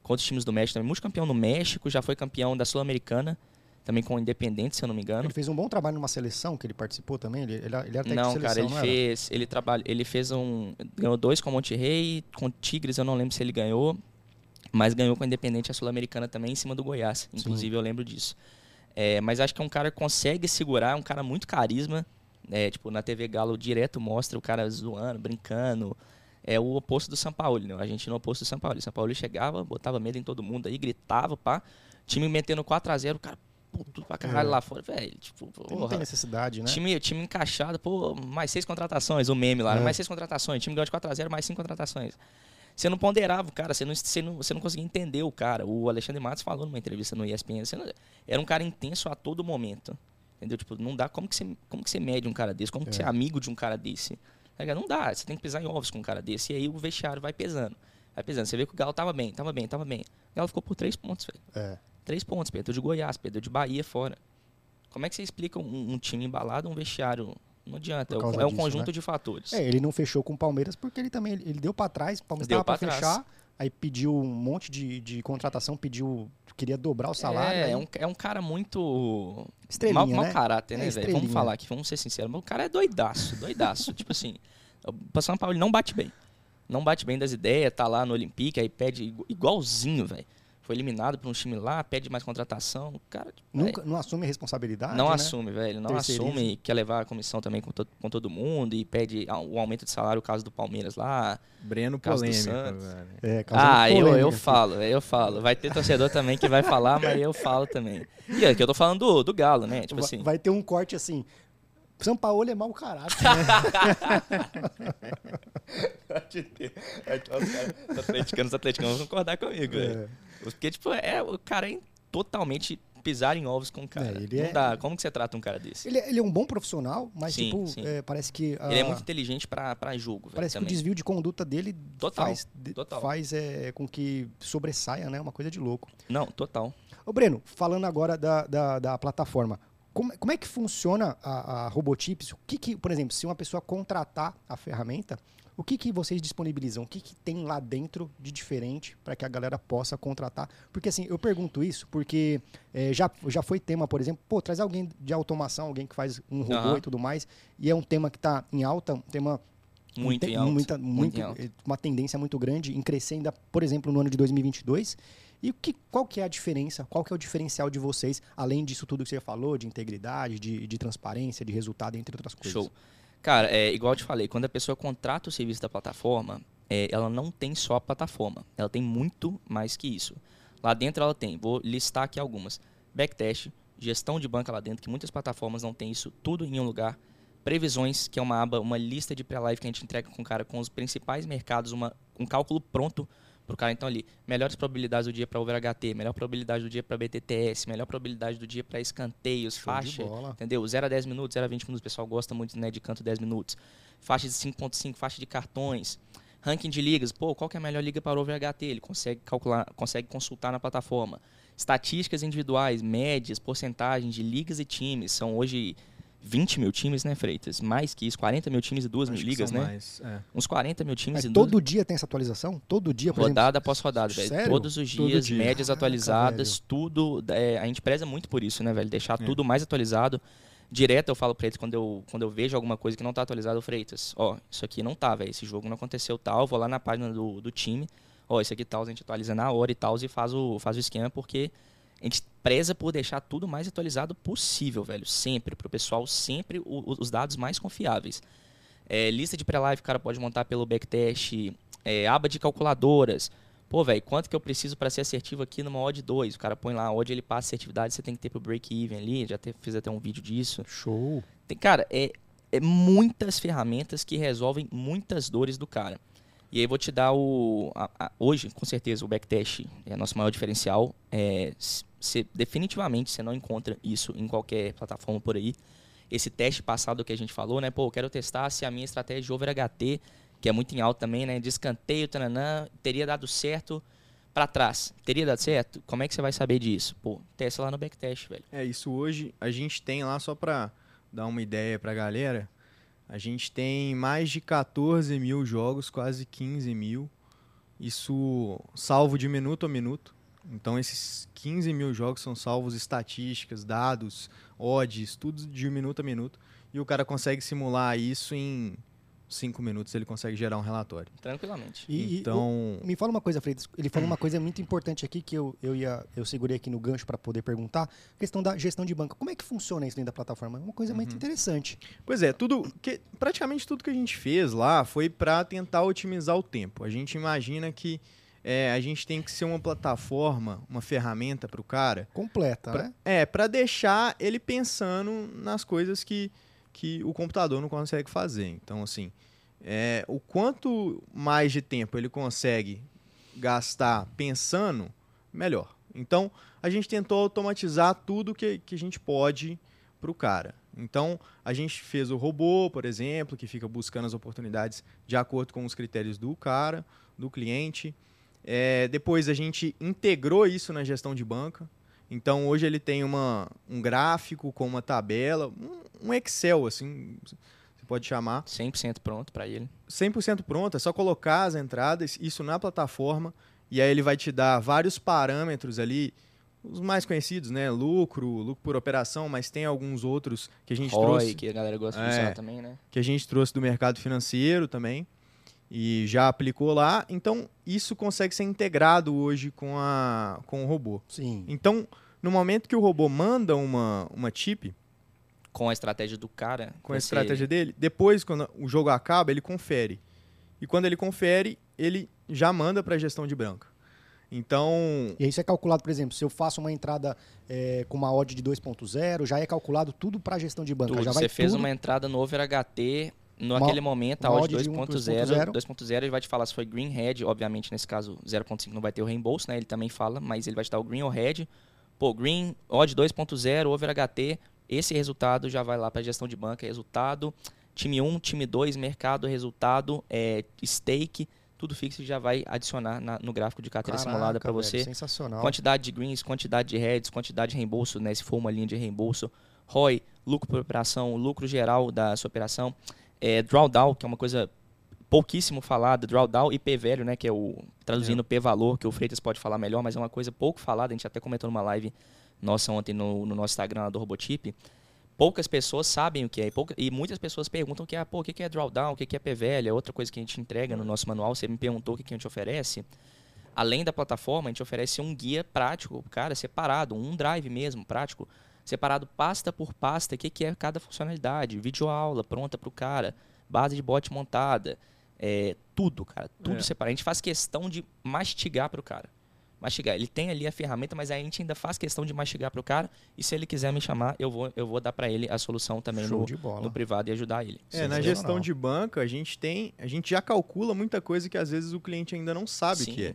com outros times do México também. Multicampeão no México, já foi campeão da Sul-Americana, também com o Independente, se eu não me engano. Ele fez um bom trabalho numa seleção que ele participou também. Ele, ele, ele era técnico Não, de cara, seleção, ele não fez. Ele trabalha, ele fez um. Ganhou dois com o Monterrey, com o Tigres, eu não lembro se ele ganhou. Mas ganhou com o Independente a Sul-Americana também em cima do Goiás. Inclusive, eu lembro disso. É, mas acho que é um cara que consegue segurar, é um cara muito carisma. É, tipo, na TV Galo direto mostra o cara zoando, brincando. É o oposto do São Paulo, né? A gente no oposto do São Paulo. O São Paulo chegava, botava medo em todo mundo aí, gritava, pá. Time metendo 4x0, o cara puto pra caralho É. lá fora, velho. Tipo, Não tem porra. necessidade, né? Time, time encaixado, pô, mais seis contratações, o meme lá, né? É. mais seis contratações, time ganhou de 4x0, mais cinco contratações. Você não ponderava o cara, você não, você, não, você não conseguia entender o cara. O Alexandre Matos falou numa entrevista no ESPN, não- era um cara intenso a todo momento. Entendeu? Tipo, não dá. Como que você, como que você mede um cara desse? Como que É. você é amigo de um cara desse? Tá? Não dá, você tem que pisar em ovos com um cara desse. E aí o vestiário vai pesando. Vai pesando. Você vê que o Galo tava bem, tava bem, tava bem. O Galo ficou por três pontos, velho. É. Três pontos, perdeu de Goiás, perdeu de Bahia fora. Como é que você explica um, um time embalado, um vestiário? Não adianta, é, causa é um disso, conjunto né? de fatores. É, ele não fechou com o Palmeiras porque ele também ele, deu pra trás, o Palmeiras Deu tava pra pra trás. fechar, aí pediu um monte de, de contratação, pediu, queria dobrar o salário. é, aí- é um, é um cara muito. Estrelinha, mau, mau né? caráter, É, né, velho? estrelinha. Vamos falar aqui, vamos ser sinceros. Mas o cara é doidaço, doidaço. [laughs] tipo assim, o São Paulo ele não bate bem. Não bate bem das ideias, tá lá no Olympique, aí pede igu- igualzinho, velho. Foi eliminado por um time lá, pede mais contratação. Cara, Nunca, não assume responsabilidade, Não né? assume, velho. Não Terceiriza. assume, quer levar a comissão também com, to- com todo mundo e pede o aumento de salário, o caso do Palmeiras lá. Breno Caso do polêmico. É, Ah, eu, polêmica eu aqui. falo, eu falo. Vai ter torcedor também que vai falar, mas eu falo também. E é que eu tô falando do, do Galo, né? Tipo Vai- assim. Vai ter um corte assim. São Paulo é mau caráter. [laughs] Pode ter. Os os atleticanos, os atleticanos vão concordar comigo, velho. Porque, tipo, é, o cara é totalmente pisar em ovos com o cara. É, ele Não é- dá. Como que você trata um cara desse? ele, é- ele é um bom profissional, mas Sim, tipo, sim. é, parece que. Ele é muito inteligente pra jogo. Parece que o desvio de conduta dele Total, faz, total. faz é, com que sobressaia, né? Uma coisa de louco. Não, total. Ô, Breno, falando agora da, da, da plataforma, como, como é que funciona a, a Robotips? O que, que, por exemplo, se uma pessoa contratar a ferramenta, o que, que vocês disponibilizam? O que, que tem lá dentro de diferente para que a galera possa contratar? Porque assim, eu pergunto isso porque eh, já, já foi tema, por exemplo, pô, traz alguém de automação, alguém que faz um robô Aham. e tudo mais, e é um tema que está em alta, um tema Muito um te- em alta. muita- muito muito- eh, uma tendência muito grande em crescer ainda, por exemplo, no ano de 2022. E que, qual que é a diferença? Qual que é o diferencial de vocês, além disso tudo que você falou, de integridade, de, de transparência, de resultado, entre outras coisas? Show. Cara, é, igual eu te falei, quando a pessoa contrata o serviço da plataforma, é, ela não tem só a plataforma. Ela tem muito mais que isso. Lá dentro ela tem, vou listar aqui algumas. Backtest, gestão de banca lá dentro, que muitas plataformas não têm isso tudo em um lugar. Previsões, que é uma aba, uma lista de pré-live que a gente entrega com o cara com os principais mercados, uma, um cálculo pronto pro cara. Então ali, melhores probabilidades do dia para over HT, melhor probabilidade do dia para BTTS, melhor probabilidade do dia para escanteios, Show faixa, entendeu? 0 a 10 minutos, 0 a 20 minutos, o pessoal gosta muito né, de canto 10 minutos. Faixa de 5.5, faixa de cartões. Ranking de ligas, pô, qual que é a melhor liga para over HT? Ele consegue calcular, consegue consultar na plataforma. Estatísticas individuais, médias, porcentagens de ligas e times. São hoje 20 mil times, né, Freitas? Mais que isso, 40 mil times e duas Acho mil ligas, né? mais, é. Uns 40 mil times Mas e todo duas... dia tem essa atualização? Todo dia, por Rodada após rodada, velho. Sério? Todos os Todo dias, dia. médias Caraca, atualizadas, tudo. é, a gente preza muito por isso, né, velho? Deixar É. tudo mais atualizado. Direto eu falo pra eles quando eu, quando eu vejo alguma coisa que não tá atualizada, o Freitas, ó, isso aqui não tá, velho. Esse jogo não aconteceu tal. Vou lá na página do, do time, ó, isso aqui tal, a gente atualiza na hora e tal, e faz o, faz o esquema, porque a gente preza por deixar tudo mais atualizado possível, velho. Sempre, pro pessoal, sempre o- os dados mais confiáveis. É, lista de pré-live o cara pode montar pelo backtest, é, aba de calculadoras. Pô, velho, quanto que eu preciso para ser assertivo aqui numa odd 2? O cara põe lá, a odd ele passa assertividade, você tem que ter pro break-even ali, já te- fiz até um vídeo disso. Show. Tem, cara, é, é muitas ferramentas que resolvem muitas dores do cara. E aí eu vou te dar o. a- a- hoje, com certeza, o backtest é nosso maior diferencial. É, s- cê- definitivamente você não encontra isso em qualquer plataforma por aí. Esse teste passado que a gente falou, né? Pô, eu quero testar se a minha estratégia de over HT, que é muito em alta também, né? De escanteio, tananã, teria dado certo para trás. Teria dado certo? Como é que você vai saber disso? Pô, testa lá no backtest, velho. É, isso hoje a gente tem lá, só pra dar uma ideia pra galera, a gente tem mais de 14 mil jogos, quase 15 mil. Isso salvo de minuto a minuto. Então esses 15 mil jogos são salvos estatísticas, dados, odds, tudo de minuto a minuto. E o cara consegue simular isso em 5 minutos, ele consegue gerar um relatório. Tranquilamente. E, e então, o- me fala uma coisa, Freitas. Ele falou uma [clears throat] coisa muito importante aqui que eu, eu, ia, eu segurei aqui no gancho para poder perguntar. A questão da gestão de banco. Como é que funciona isso dentro da plataforma? É uma coisa Uhum. muito interessante. Pois é, tudo que praticamente tudo que a gente fez lá foi para tentar otimizar o tempo. A gente imagina que é, a gente tem que ser uma plataforma, uma ferramenta para o cara, Completa, pra- né? é para deixar ele pensando nas coisas que, que o computador não consegue fazer. Então, assim, é, o quanto mais de tempo ele consegue gastar pensando, melhor. Então, a gente tentou automatizar tudo que, que a gente pode para o cara. Então, a gente fez o robô, por exemplo, que fica buscando as oportunidades de acordo com os critérios do cara, do cliente. É, depois, a gente integrou isso na gestão de banca. Então, hoje ele tem uma, um gráfico com uma tabela, um, um Excel, assim, você pode chamar. 100% pronto para ele. 100% pronto, é só colocar as entradas, isso na plataforma, e aí ele vai te dar vários parâmetros ali, os mais conhecidos, né? Lucro, lucro por operação, mas tem alguns outros que a gente ROI, trouxe, que a galera gosta de É. usar também, né? que a gente trouxe do mercado financeiro também e já aplicou lá. Então, isso consegue ser integrado hoje com a com o robô. Sim. Então, no momento que o robô manda uma uma chip Com a estratégia do cara. com a estratégia dele, depois quando o jogo acaba, ele confere. E quando ele confere, ele já manda para a gestão de branca. Então, E isso é calculado, por exemplo, se eu faço uma entrada é, com uma odd de 2.0, já é calculado tudo para gestão de banca. Tudo. Já vai Você fez tudo... uma entrada no Over HT, Uma- naquele momento, a odd odd de um 2.0, 2.0. 2.0 ele vai te falar se foi green, red, obviamente nesse caso 0.5 não vai ter o reembolso, né? Ele também fala, mas ele vai te dar o green ou red. Pô, green, odd 2.0, Over HT, esse resultado já vai lá para gestão de banca, resultado, time 1, time 2, mercado, resultado, é, stake, tudo fixo já vai adicionar na- no gráfico de carteira Caraca, simulada para você. Sensacional. Quantidade de greens, quantidade de heads, quantidade de reembolso, né? Se for uma linha de reembolso. ROI, lucro por operação, lucro geral da sua operação. É, drawdown, que é uma coisa pouquíssimo falada. Drawdown e P velho, né? Que é o traduzindo P valor, que o Freitas pode falar melhor, mas é uma coisa pouco falada. A gente até comentou numa live nossa ontem no, no nosso Instagram do Robotip. Poucas pessoas sabem o que é. E, pouca- e muitas pessoas perguntam que é, pô, o que é drawdown, o que é P velho, é outra coisa que a gente entrega no nosso manual. Você me perguntou o que que a gente oferece além da plataforma, a gente oferece um guia prático, cara, separado, um drive mesmo, prático, separado pasta por pasta, o que, que é cada funcionalidade, videoaula pronta para o cara, base de bot montada, é, tudo, cara, tudo É. separado. A gente faz questão de mastigar para o cara. Mastigar. Ele tem ali a ferramenta, mas a gente ainda faz questão de mastigar para o cara. E se ele quiser me chamar, eu vou, eu vou dar para ele a solução também no, no privado e ajudar ele. é, na Sensacional. gestão de banca, a gente tem, a gente já calcula muita coisa que às vezes o cliente ainda não sabe o Sim. que é.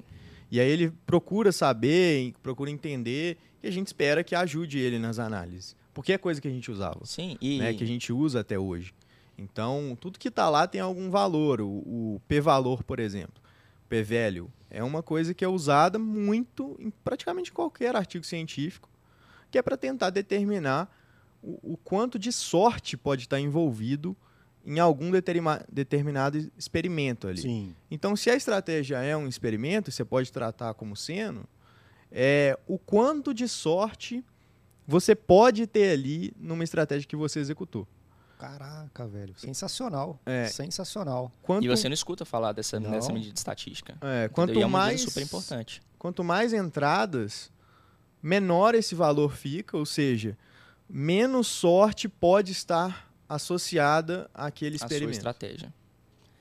E aí ele procura saber, procura entender, e a gente espera que ajude ele nas análises. Porque é coisa que a gente usava. Sim, e né, que a gente usa até hoje. Então, tudo que está lá tem algum valor. O, o P-valor, por exemplo, P-value, é uma coisa que é usada muito em praticamente qualquer artigo científico, que é para tentar determinar o, o quanto de sorte pode estar envolvido em algum determinado experimento ali. Sim. Então, se a estratégia é um experimento, você pode tratar como sendo, é, o quanto de sorte você pode ter ali numa estratégia que você executou. Caraca, velho. Sensacional. É. Sensacional. Quanto, E você não escuta falar dessa, Não. dessa medida estatística. é, Entendeu? quanto e é mais super importante. quanto mais entradas, menor esse valor fica, ou seja, menos sorte pode estar associada àquele A sua experimento. estratégia.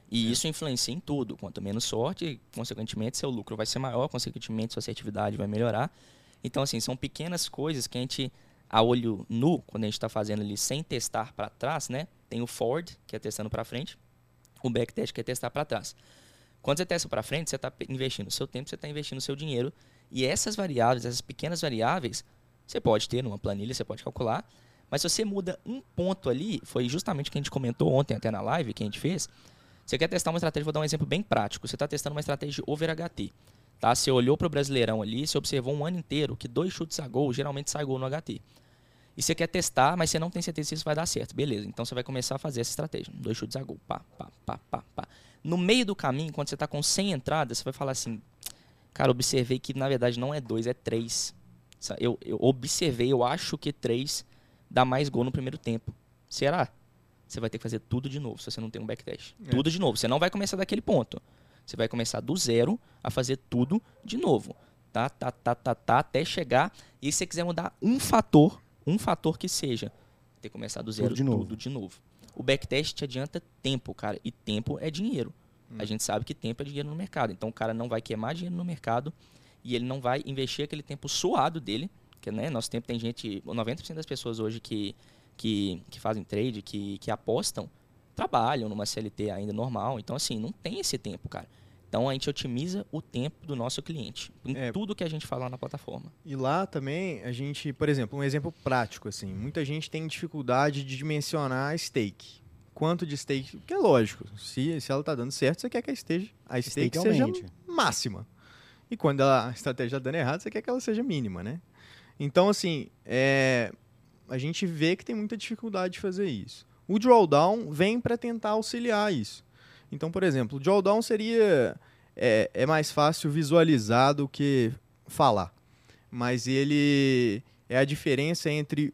E É. isso influencia em tudo. Quanto menos sorte, consequentemente, seu lucro vai ser maior, consequentemente, sua assertividade vai melhorar. Então, assim, são pequenas coisas que a gente, a olho nu, quando a gente está fazendo ali sem testar para trás, né? Tem o forward, que é testando para frente, o backtest, que é testar para trás. Quando você testa para frente, você está investindo o seu tempo, você está investindo o seu dinheiro. E essas variáveis, essas pequenas variáveis, você pode ter numa planilha, você pode calcular. Mas se você muda um ponto ali, foi justamente o que a gente comentou ontem até na live que a gente fez. Você quer testar uma estratégia, vou dar um exemplo bem prático. Você está testando uma estratégia over HT. Tá? Você olhou para o Brasileirão ali, você observou um ano inteiro que dois chutes a gol geralmente sai gol no HT. E você quer testar, mas você não tem certeza se isso vai dar certo. Beleza, então você vai começar a fazer essa estratégia. Dois chutes a gol, pá, pá, pá, pá, pá. No meio do caminho, quando você está com 100 entradas, você vai falar assim, cara, observei que na verdade não é dois, é três. Eu, eu observei, eu acho que três dá mais gol no primeiro tempo. Será? Você vai ter que fazer tudo de novo se você não tem um backtest. É. Tudo de novo. Você não vai começar daquele ponto. Você vai começar do zero a fazer tudo de novo. Tá, tá, tá, tá, tá, até chegar. E se você quiser mudar um fator, um fator que seja, ter que começar do zero de novo. tudo de novo. O backtest te adianta tempo, cara. E tempo é dinheiro. A gente sabe que tempo é dinheiro no mercado. Então o cara não vai queimar dinheiro no mercado e ele não vai investir aquele tempo suado dele. Que, né, nosso tempo tem gente. 90% das pessoas hoje que, que, que fazem trade, que, que apostam, trabalham numa CLT ainda normal. Então, assim, não tem esse tempo, cara. Então a gente otimiza o tempo do nosso cliente. Em É. tudo que a gente fala na plataforma. E lá também a gente, por exemplo, um exemplo prático assim, muita gente tem dificuldade de dimensionar stake. Quanto de stake, que é lógico, se, se ela tá dando certo, você quer que a stake, a stake, Stake seja aumente. máxima. E quando a estratégia tá dando errado, você quer que ela seja mínima, né? Então, assim, é, a gente vê que tem muita dificuldade de fazer isso. O drawdown vem para tentar auxiliar isso. Então, por exemplo, o drawdown seria é, é mais fácil visualizar do que falar, mas ele é a diferença entre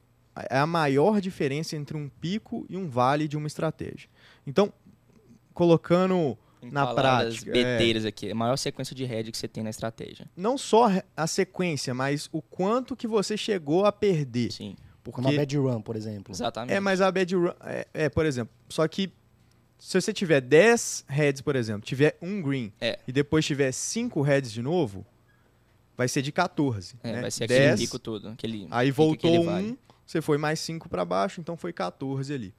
é a maior diferença entre um pico e um vale de uma estratégia. Então, colocando Em Na prática, beteiras aqui. A maior sequência de head que você tem na estratégia. não só a sequência, mas o quanto que você chegou a perder. Sim. Porque Uma bad run, por exemplo. Exatamente. É, mas a bad run. É, é, por exemplo. Só que se você tiver 10 heads, por exemplo, tiver um green É. e depois tiver 5 heads de novo, vai ser de 14. É, né? vai ser aquele 10, pico todo. Aquele, Aí voltou aquele um, vale. você foi mais 5 para baixo, então foi 14 ali.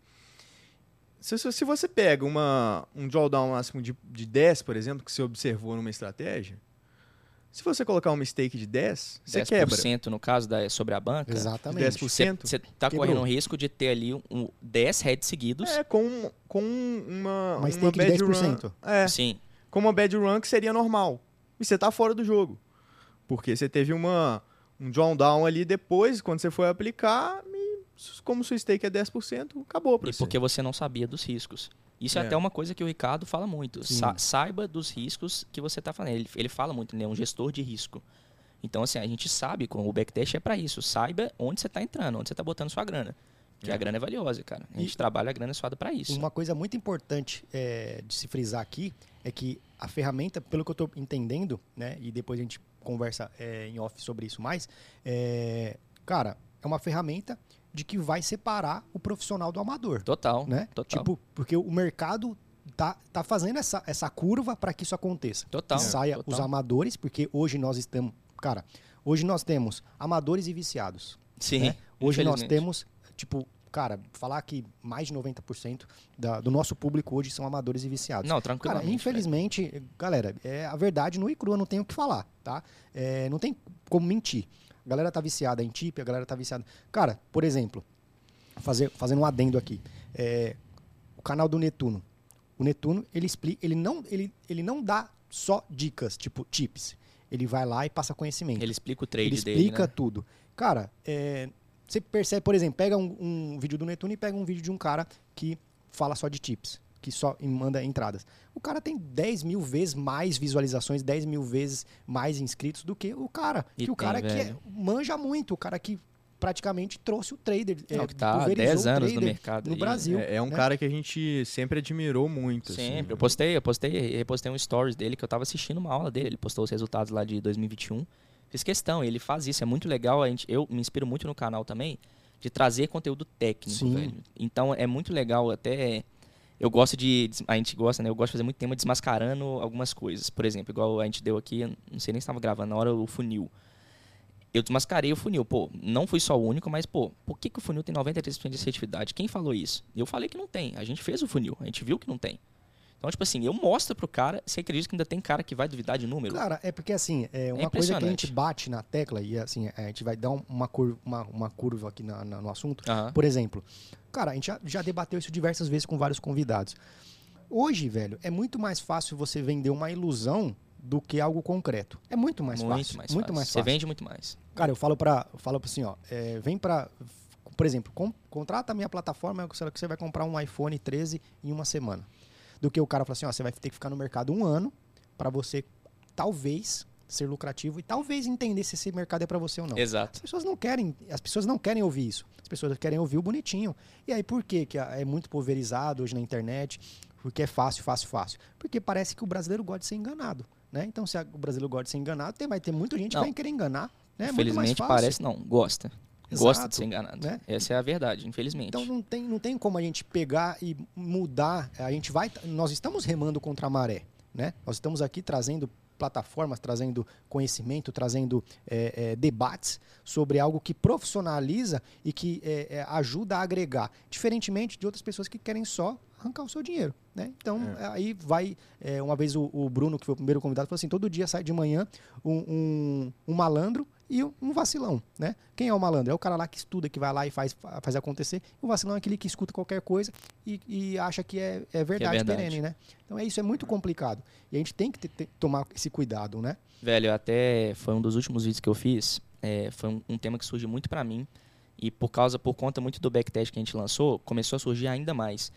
Se, se- se você pega uma, um drawdown máximo de, de 10, por exemplo, que você observou numa estratégia, se você colocar uma stake de 10, você 10% quebra. no caso da, sobre a banca. Exatamente. 10%. Você, você tá Quebrou. correndo o risco de ter ali um, 10 heads seguidos. É, com, com uma, Uma uma stake de bad 10%. run. É, Sim. com uma bad run que seria normal. E você tá fora do jogo. Porque você teve uma, um drawdown ali depois, quando você foi aplicar, e como sua stake é 10%, acabou pra E você. porque você não sabia dos riscos. Isso é, É. até uma coisa que o Ricardo fala muito. Sa- saiba dos riscos que você está fazendo. Ele, ele fala muito, ele é um gestor de risco. Então, assim, a gente sabe, com o backtest é para isso. Saiba onde você está entrando, onde você está botando sua grana. Porque É. a grana é valiosa, cara. A E- gente trabalha a grana suada para isso. Uma coisa muito importante é, de se frisar aqui é que a ferramenta, pelo que eu estou entendendo, né, e depois a gente conversa é, em off sobre isso mais, é, cara, é uma ferramenta de que vai separar o profissional do amador, Total, né? total. Tipo, porque o mercado tá, tá fazendo essa, essa curva para que isso aconteça. Total, Que saia total. os amadores, porque hoje nós estamos, cara, hoje nós temos amadores e viciados. Sim. né? Hoje nós temos, tipo, cara, falar que mais de 90% da, do nosso público hoje são amadores e viciados. Não, Cara, tranquilamente. infelizmente, galera, é a verdade nua e crua, não tem o que falar, tá? É, não tem como mentir. A galera tá viciada em tip, a galera tá viciada. Cara, por exemplo, fazer, fazendo um adendo aqui. é, o canal do Netuno. O Netuno, ele explica, ele não, ele, ele não dá só dicas, tipo tips. Ele vai lá e passa conhecimento. Ele explica o trade Ele dele, explica né? tudo. Cara, é, Você percebe, por exemplo, pega um, um vídeo do Netune e pega um vídeo de um cara que fala só de tips, que só manda entradas. O cara tem 10 mil vezes mais visualizações, 10 mil vezes mais inscritos do que o cara. E que o tem, cara que é- manja muito, o cara que praticamente trouxe o trader. Não, é, que tá há pulverizou 10 o anos no mercado. No Brasil. É, é um né? cara que a gente sempre admirou muito. assim. Sempre. Eu postei, eu postei, repostei um stories dele que eu tava assistindo uma aula dele. Ele postou os resultados lá de 2021. Fiz questão, ele faz isso, é muito legal. A gente, eu me inspiro muito no canal também de trazer conteúdo técnico, Sim. velho. Então é muito legal até. Eu gosto de. A gente gosta, né? Eu gosto de fazer muito tema desmascarando algumas coisas. Por exemplo, igual a gente deu aqui, não sei nem se estava gravando na hora o funil. Eu desmascarei o funil. Pô, não fui só o único, mas, pô, por que, que o funil tem 93% de assertividade? Quem falou isso? Eu falei que não tem. A gente fez o funil, a gente viu que não tem. Então, tipo assim, eu mostro pro cara, você acredita que ainda tem cara que vai duvidar de número? Cara, é porque assim, é uma coisa que a gente bate na tecla, e assim, a gente vai dar um- uma, curva, uma, uma curva aqui na- na- no assunto. Por exemplo, cara, a gente já, já debateu isso diversas vezes com vários convidados. Hoje, velho, é muito mais fácil você vender uma ilusão do que algo concreto. É muito mais muito fácil. mais muito fácil. mais Você fácil. vende muito mais. Cara, eu falo pra, eu falo assim, ó, é, vem pra, por exemplo, com- contrata a minha plataforma que você vai comprar um iPhone 13 em uma semana. Do que o cara fala assim, ó, você vai ter que ficar no mercado um ano pra você talvez ser lucrativo e talvez entender se esse mercado é pra você ou não. Exato. As pessoas não querem, as pessoas não querem ouvir isso. As pessoas querem ouvir o bonitinho. E aí por que que é muito pulverizado hoje na internet? Porque é fácil, fácil, fácil. Porque parece que o brasileiro gosta de ser enganado, né? Então se o brasileiro gosta de ser enganado, tem, vai ter muita gente Não. que vai querer enganar, né? Muito mais Infelizmente parece não, gosta. Gosta de ser enganado. né? Essa é a verdade, infelizmente. Então não tem, não tem como a gente pegar e mudar. A gente vai, nós estamos remando contra a maré, né? Nós estamos aqui trazendo plataformas, trazendo conhecimento, trazendo é, é, debates sobre algo que profissionaliza e que é, é, ajuda a agregar, diferentemente de outras pessoas que querem só arrancar o seu dinheiro, né? Então aí vai é, uma vez o, o Bruno que foi o primeiro convidado falou assim, todo dia sai de manhã um, um, um malandro e um vacilão, né? Quem é o malandro? É o cara lá que estuda, que vai lá e faz, faz acontecer. O vacilão é aquele que escuta qualquer coisa e, e acha que é, é verdade, verdade. perene, né? Então é isso, é muito complicado. E a gente tem que ter- ter- tomar esse cuidado, né? Velho, até foi um dos últimos vídeos que eu fiz. é, foi um, um tema que surgiu muito pra mim. E por causa, por conta muito do backtest que a gente lançou, começou a surgir ainda mais.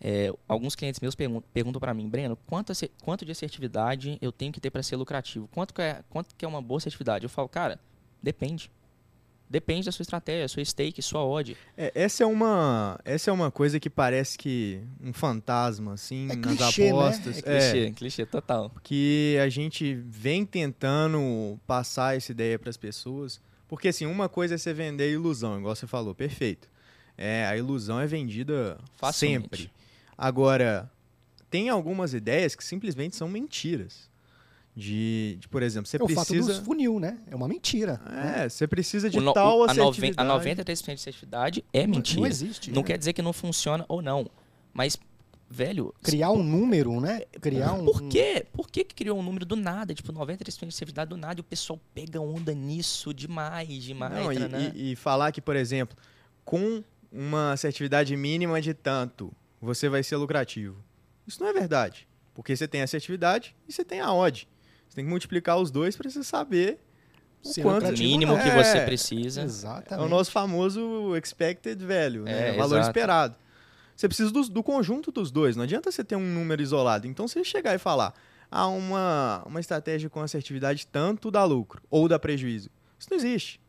É, alguns clientes meus pergun perguntam pra mim, Breno, quanto, quanto de assertividade eu tenho que ter pra ser lucrativo? Quanto que, é, quanto que é uma boa assertividade? Eu falo, cara, depende. Depende da sua estratégia, sua stake, sua odd. É, essa é uma essa é uma coisa que parece que um fantasma assim É nas clichê, né? apostas É Clichê, clichê total. que a gente vem tentando passar essa ideia para as pessoas, porque assim, uma coisa é você vender ilusão, igual você falou, perfeito. É, a ilusão é vendida Facilmente. sempre. Agora, tem algumas ideias que simplesmente são mentiras. De, de, por exemplo, você é o fato precisa dos funil, né? É uma mentira. né? É, você precisa de O no- tal o- a, assertividade. a 93% de assertividade é mentira. Não existe. Não né? quer dizer que não funciona ou não. Mas, velho. Criar um número, né? Criar um. Por quê? Por que, que criou um número do nada? Tipo, 93% de assertividade do nada e o pessoal pega onda nisso demais, demais. Não, e, né? e- e falar que, por exemplo, com uma assertividade mínima de tanto, você vai ser lucrativo. Isso não é verdade. Porque você tem a assertividade e você tem a odd. Você tem que multiplicar os dois para você saber o o quanto mínimo não. que É, você precisa. É Exatamente. o nosso famoso expected value, né? É, o valor exato. esperado. Você precisa dos- do, conjunto dos dois. Não adianta você ter um número isolado. Então, você chegar e falar, ah, uma, uma estratégia com assertividade tanto dá lucro ou dá prejuízo. Isso não existe.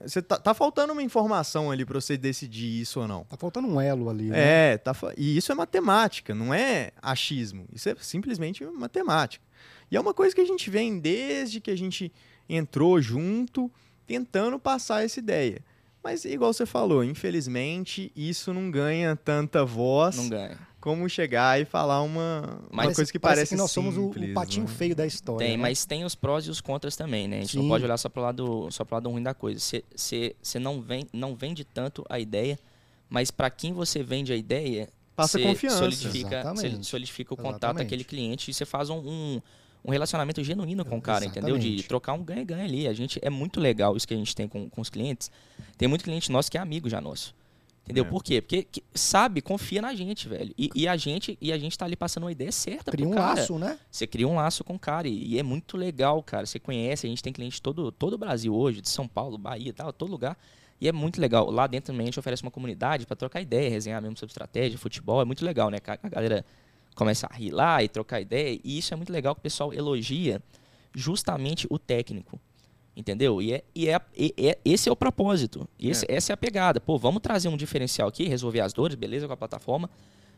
Você tá, tá faltando uma informação ali para você decidir isso ou não. Tá faltando um elo ali. né? É, tá, e isso é matemática, não é achismo. Isso é simplesmente matemática. E é uma coisa que a gente vem desde que a gente entrou junto, tentando passar essa ideia. Mas, igual você falou, infelizmente, isso não ganha tanta voz Não ganha. como chegar e falar uma, uma Mas coisa que parece, que nós somos o, simples, o patinho né? feio da história. Tem, né? mas tem os prós e os contras também, né? A gente Sim. não pode olhar só pro lado, só pro lado ruim da coisa. Você não, vem, não vende tanto a ideia, mas para quem você vende a ideia, Passa confiança. Solidifica, solidifica o contato Exatamente. daquele cliente e você faz um, um, um relacionamento genuíno com o cara, entendeu? De Exatamente. trocar um ganha-ganha ali. A gente, é muito legal isso que a gente tem com, com os clientes. Tem muito cliente nosso que é amigo já nosso. Entendeu? É. Por quê? Porque que- sabe, confia na gente, velho. E, e a gente e a gente tá ali passando uma ideia certa Cria pro um cara. laço, né? Você cria um laço com o cara e, e é muito legal, cara. Você conhece, a gente tem cliente todo todo o Brasil hoje, de São Paulo, Bahia, tal, todo lugar. E é muito legal. Lá dentro também a gente oferece uma comunidade para trocar ideia, resenhar mesmo sobre estratégia, futebol. É muito legal, né? A galera começa a rir lá e trocar ideia. E isso é muito legal que o pessoal elogia justamente o técnico. Entendeu? E, é, e, é, e é, esse é o propósito. Esse, é. Essa é a pegada. Pô, vamos trazer um diferencial aqui, resolver as dores, beleza, com a plataforma.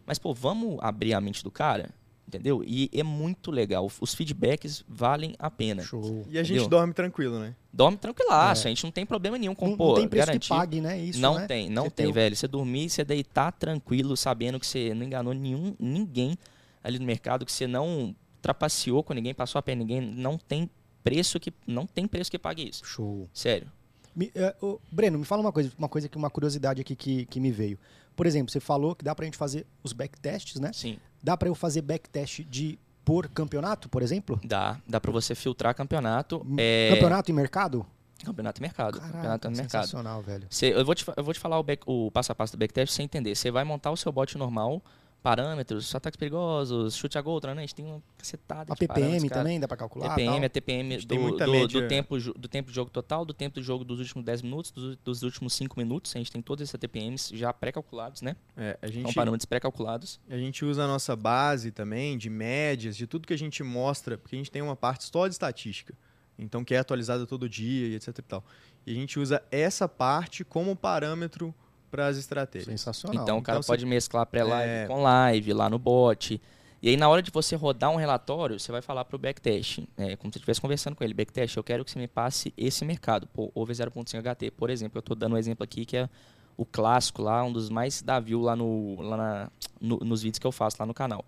Mas, pô, vamos abrir a mente do cara? Entendeu? E é muito legal. Os feedbacks valem a pena. Show. E a gente entendeu? dorme tranquilo, né? Dorme tranquilaço. É. A gente não tem problema nenhum com, não, pô, não tem preço garantir. que pague, né? Isso, não né? tem, não você tem, tem, velho. Você dormir, você deitar tranquilo, sabendo que você não enganou nenhum, ninguém ali no mercado, que você não trapaceou com ninguém, passou a pé ninguém. Não tem preço que não tem preço que pague isso. Show. Sério. Me, uh, Breno, me fala uma coisa, uma coisa que uma curiosidade aqui que, que me veio. Por exemplo, você falou que dá pra gente fazer os backtests, né? Sim. Dá para eu fazer backtest de por campeonato, por exemplo? Dá, dá para você filtrar campeonato. É... Campeonato e mercado? Campeonato e mercado. Caraca, campeonato e mercado. Sensacional, velho. Cê, eu, vou te, eu vou te falar o, back, o passo a passo do backtest pra você entender. Você vai montar o seu bot normal, parâmetros, ataques perigosos, chute a gol, né? A gente tem uma cacetada a PPM também dá para calcular? TPM, a TPM do, do, do, tempo, do tempo de jogo total, do tempo de jogo dos últimos 10 minutos, dos, dos últimos 5 minutos. A gente tem todos esses TPMs já pré-calculados, né? É, a gente, São parâmetros pré-calculados. A gente usa a nossa base também de médias, de tudo que a gente mostra, porque a gente tem uma parte só de estatística. Então, que é atualizada todo dia e etc e tal. E a gente usa essa parte como parâmetro para as estratégias. Sensacional. Então o cara então, pode você... mesclar pré-live é... com live lá no bot. E aí na hora de você rodar um relatório, você vai falar para o backtest, é, como se você estivesse conversando com ele, backtest, eu quero que você me passe esse mercado, pô, over 0.5 HT, por exemplo, eu estou dando um exemplo aqui que é o clássico lá, um dos mais da view lá, no, lá na, no, nos vídeos que eu faço lá no canal.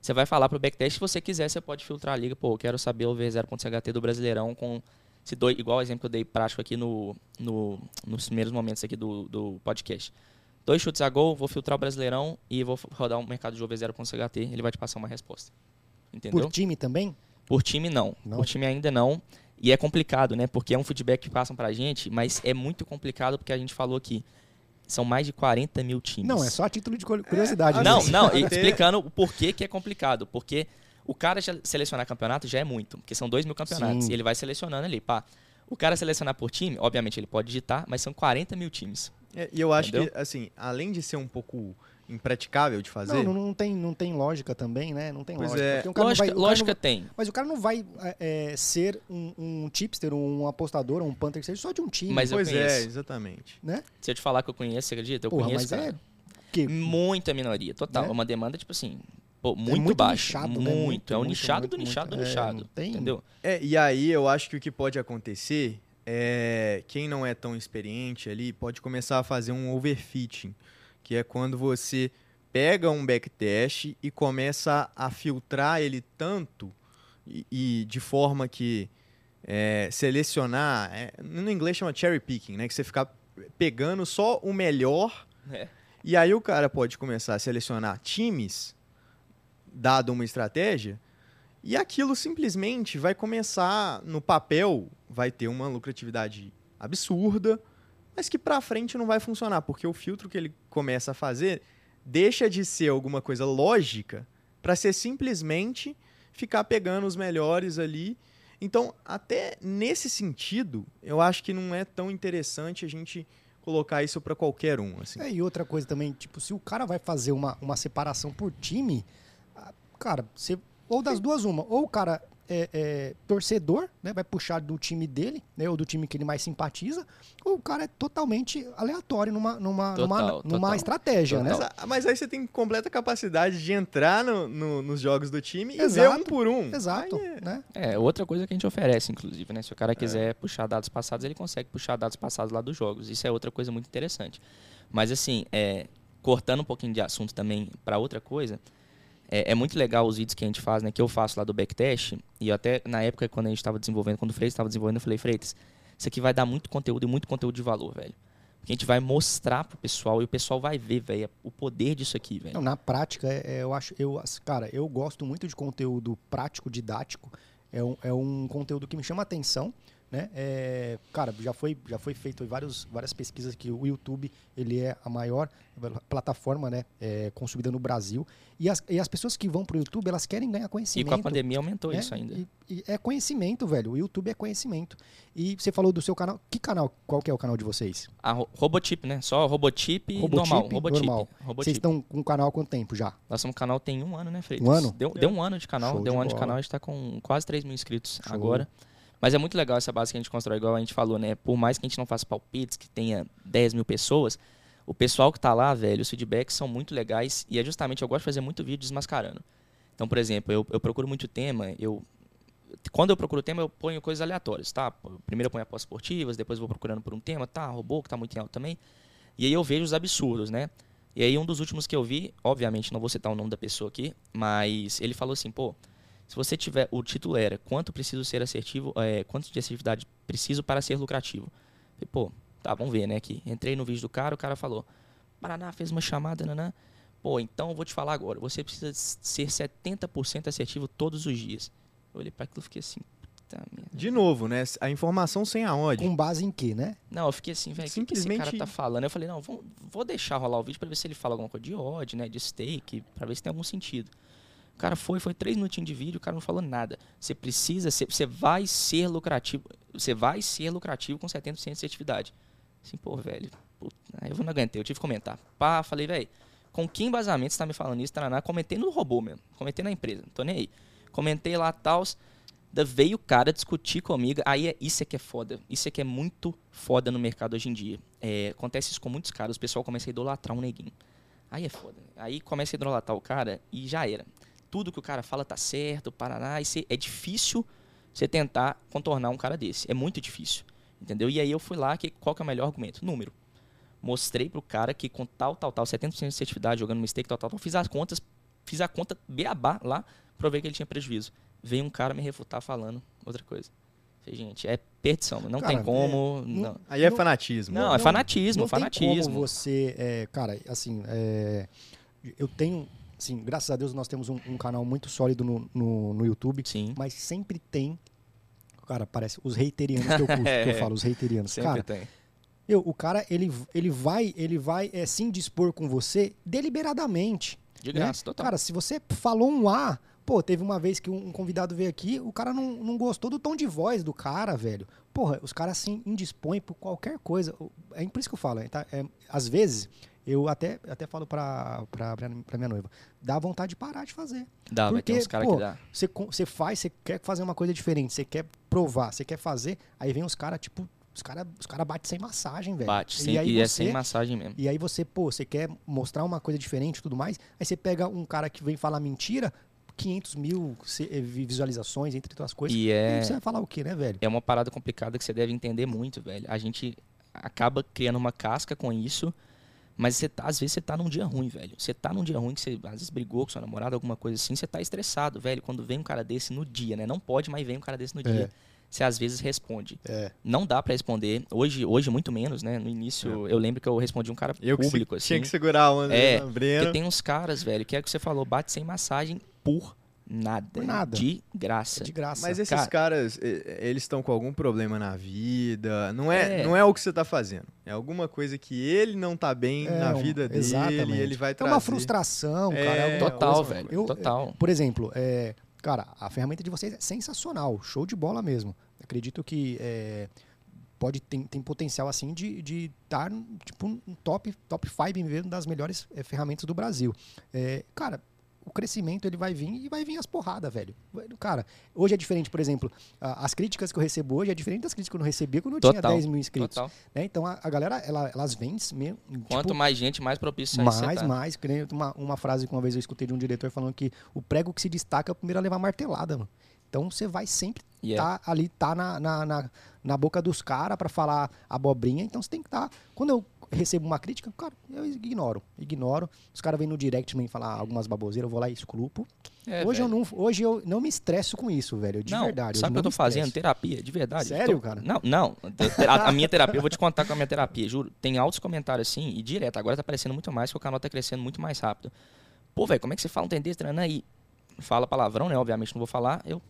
Você vai falar para o backtest, se você quiser, você pode filtrar a liga, pô, eu quero saber o over 0.5 HT do Brasileirão com se dois, igual o exemplo que eu dei prático aqui no, no, nos primeiros momentos aqui do, do podcast. Dois chutes a gol, vou filtrar o Brasileirão e vou rodar um mercado de jogo 0.ht, ele vai te passar uma resposta. Entendeu? Por time também? Por time não. não. Por time ainda não. E é complicado, né? Porque é um feedback que passam pra gente, mas é muito complicado porque a gente falou aqui. São mais de 40 mil times. Não, é só a título de curiosidade. É, não, não, explicando o porquê que é complicado. Porque o cara já selecionar campeonato já é muito, porque são dois mil campeonatos. Sim. E ele vai selecionando ali, pá. O cara selecionar por time, obviamente ele pode digitar, mas são 40 mil times. É, e eu acho Entendeu? que, assim, além de ser um pouco impraticável de fazer. Não, não, tem, não tem lógica também, né? Não tem pois lógica. É. Um lógica, vai, lógica não, tem. Mas o cara não vai é, é, ser um, um tipster, um apostador, um punter, seja só de um time. Mas pois eu conheço. é, exatamente. Né? Se eu te falar que eu conheço, você acredita? Eu Porra, conheço, mas cara. É que... Muita minoria, total. É uma demanda, tipo assim, Pô, muito, é muito baixo. Nichado, muito, né? muito, É o muito, nichado muito, do nichado do é, nichado. tem... Entendeu? É, e aí eu acho que o que pode acontecer é quem não é tão experiente ali pode começar a fazer um overfitting, que é quando você pega um backtest e começa a filtrar ele tanto e, e de forma que é, selecionar, é, no inglês chama cherry picking, né? Que você ficar pegando só o melhor. É. E aí o cara pode começar a selecionar times dado uma estratégia, e aquilo simplesmente vai começar no papel, vai ter uma lucratividade absurda, mas que para frente não vai funcionar, porque o filtro que ele começa a fazer deixa de ser alguma coisa lógica para ser simplesmente ficar pegando os melhores ali. Então, até nesse sentido, eu acho que não é tão interessante a gente colocar isso para qualquer um. Assim. É, e outra coisa também, tipo, se o cara vai fazer uma, uma separação por time, cara, você. Ou das duas, uma. Ou o cara é, é, torcedor, né? Vai puxar do time dele, né? Ou do time que ele mais simpatiza, ou o cara é totalmente aleatório numa, numa, total, numa, total, numa estratégia, total. né? Mas, mas, aí você tem completa capacidade de entrar no, no, nos jogos do time Exato. e ver um por um. Exato. É... Né? é, outra coisa que a gente oferece, inclusive, né? Se o cara é. quiser é. puxar dados passados, ele consegue puxar dados passados lá dos jogos. Isso é outra coisa muito interessante. Mas assim, é, cortando um pouquinho de assunto também para outra coisa, é, é, muito legal os vídeos que a gente faz, né? Que eu faço lá do backtest. E até na época, quando a gente estava desenvolvendo, quando o Freitas estava desenvolvendo, eu falei, Freitas, isso aqui vai dar muito conteúdo e muito conteúdo de valor, velho. Porque a gente vai mostrar pro pessoal e o pessoal vai ver, velho, o poder disso aqui, velho. Na prática, é, é, eu acho, eu, cara, eu gosto muito de conteúdo prático, didático. É um, é um conteúdo que me chama atenção. Né? É, cara, já foi, já foi feito vários, várias pesquisas que o YouTube ele é a maior plataforma, né, é, consumida no Brasil. E as, e as pessoas que vão pro YouTube, elas querem ganhar conhecimento. E com a pandemia aumentou né? isso ainda. E, e é conhecimento, velho. O YouTube é conhecimento. E você falou do seu canal. Que canal? Qual que é o canal de vocês? A Ro- Robotip, né? Só Robotip, Robotip, normal. Robotip. normal. Vocês Robotip. estão com o canal há quanto tempo já? Nosso canal tem um ano, né, Freitas? Um ano? Deu, deu um ano de canal. Show deu de um ano de bola. canal, a gente tá com quase 3 mil inscritos Show. agora. Mas é muito legal essa base que a gente constrói, igual a gente falou, né? Por mais que a gente não faça palpites, que tenha 10 mil pessoas, o pessoal que tá lá, velho, os feedbacks são muito legais. E é justamente, eu gosto de fazer muito vídeo desmascarando. Então, por exemplo, eu, eu procuro muito tema, eu... Quando eu procuro tema, eu ponho coisas aleatórias, tá? Primeiro eu ponho apostas esportivas, depois vou procurando por um tema, tá? Robô, que tá muito em alta também. E aí eu vejo os absurdos, né? E aí um dos últimos que eu vi, obviamente não vou citar o nome da pessoa aqui, mas ele falou assim, pô, se você tiver, o título era quanto preciso ser assertivo, é, quanto de assertividade preciso para ser lucrativo. Falei, pô, tá, vamos ver, né, aqui. Entrei no vídeo do cara, o cara falou, Paraná fez uma chamada, nanã. Pô, então eu vou te falar agora, você precisa ser 70% assertivo todos os dias. Eu olhei para aquilo e fiquei assim, puta merda. De novo, né? A informação sem aonde. Com base em quê, né? Não, eu fiquei assim, velho, o que, esse cara Simplesmente- tá falando? Eu falei, não, vou, vou deixar rolar o vídeo pra ver se ele fala alguma coisa de ódio, né, de steak, pra ver se tem algum sentido. O cara foi, foi três minutinhos de vídeo, o cara não falou nada. Você precisa, ser, você vai ser lucrativo, você vai ser lucrativo com 70% de assertividade. Assim, pô, velho, puta, eu não aguentei, eu tive que comentar. Pá, falei, velho, com que embasamento você tá me falando isso, taraná? Comentei no robô mesmo, comentei na empresa, não tô nem aí. Comentei lá, tals, da veio o cara discutir comigo. Aí é, isso é que é foda. Isso é que é muito foda no mercado hoje em dia. É, acontece isso com muitos caras. O pessoal começa a idolatrar um neguinho. Aí é foda. Aí começa a idolatrar o cara e já era. Tudo que o cara fala tá certo, Paraná. E cê- é difícil você tentar contornar um cara desse. É muito difícil. Entendeu? E aí eu fui lá, que, qual que é o melhor argumento? Número. Mostrei pro cara que com tal, tal, tal, 70% de assertividade, jogando mistake, tal, tal, tal, fiz as contas, fiz a conta beabá lá, provei que ele tinha prejuízo. Veio um cara me refutar falando outra coisa. Falei, gente, é perdição, não Cara, tem como. é, não, Aí é Não- fanatismo. não, não- é fanatismo, não fanatismo. tem como você, é, cara, assim, é, eu tenho, assim, graças a Deus nós temos um, um canal muito sólido no, no, no YouTube, Sim, mas sempre tem, cara, parece os reiterianos que eu curto, [laughs] que eu É, falo, os reiterianos. sempre Cara, tem. meu, o cara, ele, ele vai, ele vai é, se indispor com você deliberadamente. De né? graça, total. Cara, se você falou um A, pô, teve uma vez que um, um convidado veio aqui, o cara não, não gostou do tom de voz do cara, velho. Porra, os caras se indispõem por qualquer coisa. É por isso que eu falo, tá? É, às vezes, eu até, até falo pra, pra, pra minha noiva, dá vontade de parar de fazer. dá, vai ter porque, uns caras que dá. Você, você faz, você quer fazer uma coisa diferente, você quer provar, você quer fazer, aí vem os caras, tipo, os caras os cara batem sem massagem, velho. Bate, e sem, aí e é você, sem massagem mesmo. e aí você, pô, você quer mostrar uma coisa diferente e tudo mais, aí você pega um cara que vem falar mentira, 500 mil eh, vi- visualizações, entre outras coisas. E E é, você vai falar o quê, né, velho? é uma parada complicada que você deve entender muito, velho. A gente acaba criando uma casca com isso, mas você tá- às vezes você tá num dia ruim, velho. Você tá num dia ruim que você às vezes brigou com sua namorada, alguma coisa assim, você tá estressado, velho. Quando vem um cara desse no dia, né? Não pode, mas vem um cara desse no dia. Você às vezes responde. É. Não dá pra responder. Hoje, hoje muito menos, né? No início, eu lembro que eu respondi um cara Eu que se- público, assim. tinha que segurar a onda É, Porque tem uns caras, velho, que é o que você falou, bate sem massagem por nada. Por nada. De graça. É de graça. Mas esses Cara- caras, eh, eles estão com algum problema na vida. Não é, É. não é o que você tá fazendo. É alguma coisa que ele não tá bem É, na um- vida dele exatamente. e ele vai É trazer. uma frustração, É, cara. é Total, coisa. velho. Eu- total. Por exemplo, é, cara, a ferramenta de vocês é sensacional, show de bola mesmo. Acredito que é, pode tem, tem potencial assim de de estar tipo um top top 5 mesmo das melhores é, ferramentas do Brasil. É, cara, o crescimento ele vai vir e vai vir as porradas, velho. Cara, hoje é diferente, por exemplo, as críticas que eu recebo hoje é diferente das críticas que eu não recebia quando eu tinha Total, 10 mil inscritos. Total. né? Então a, a galera, ela- elas vêm mesmo. Quanto tipo, mais gente, mais propício mais, você tá. mais. Uma, uma frase que uma vez eu escutei de um diretor falando que o prego que se destaca é o primeiro a levar martelada, mano. Então você vai sempre E é. tá ali, tá na, na, na, na boca dos caras pra falar abobrinha. Então você tem que estar. Quando eu recebo uma crítica, cara, eu ignoro. Ignoro. Os caras vêm no direct também falar algumas baboseiras, eu vou lá e exclupo. É, hoje, eu não, hoje eu não me estresso com isso, velho. De não, verdade. Sabe o que eu tô me fazendo? Terapia, de verdade. Sério, Tô- cara? Não, não. A, a minha terapia, eu vou te contar com a minha terapia, juro. Tem altos comentários assim, e direto. Agora tá aparecendo muito mais, porque o canal tá crescendo muito mais rápido. Pô, velho, como é que você fala um treinando aí? Fala palavrão, né? Obviamente não vou falar. Eu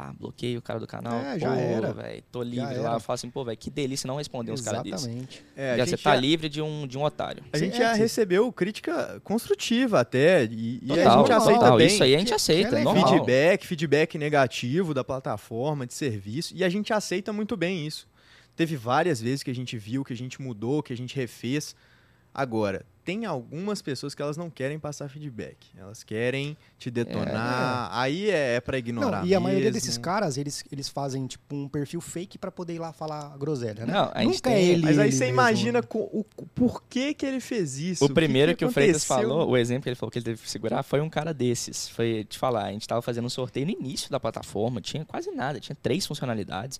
pá, bloqueio o cara do canal. É, já pô, era. velho, tô Já livre era. lá. Eu falo assim, pô, velho, que delícia não responder uns caras desses. Exatamente. É, a Já você gente tá já- livre de um, de um otário. A gente É, já sim. recebeu crítica construtiva até. E, e a Total, gente aceita total. bem. Isso aí a gente Que- aceita, que é é normal. feedback, feedback negativo da plataforma, de serviço, e a gente aceita muito bem isso. Teve várias vezes que a gente viu, que a gente mudou, que a gente refez. Agora, tem algumas pessoas que elas não querem passar feedback. Elas querem te detonar. Aí é, é pra ignorar. Não, e a maioria desses caras, eles, eles fazem tipo um perfil fake pra poder ir lá falar groselha, né? Não, a gente Nunca é tem- ele. Mas aí ele você mesmo, imagina né? o, o porquê que ele fez isso. O primeiro que, o Freitas falou, o exemplo que ele falou que ele teve que segurar, foi um cara desses. Foi te falar, a gente tava fazendo um sorteio no início da plataforma, tinha quase nada, tinha três funcionalidades.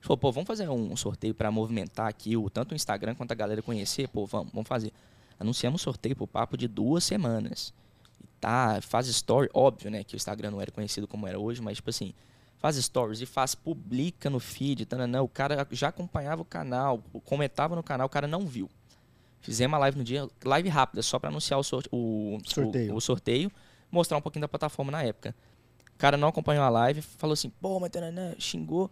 Gente falou, pô, vamos fazer um sorteio pra movimentar aqui o, tanto o Instagram quanto a galera conhecer? Pô, vamos, vamos fazer. Anunciamos um sorteio pro papo de duas semanas. E tá, faz story, óbvio, né, que o Instagram não era conhecido como era hoje, mas tipo assim, faz stories e faz, publica no feed, tananã, o cara já acompanhava o canal, comentava no canal, o cara não viu. Fizemos a live no dia, live rápida, só para anunciar o, sorte- o, Sorteio. o, o sorteio, mostrar um pouquinho da plataforma na época. O cara não acompanhou a live, falou assim, pô, mas tananã, xingou.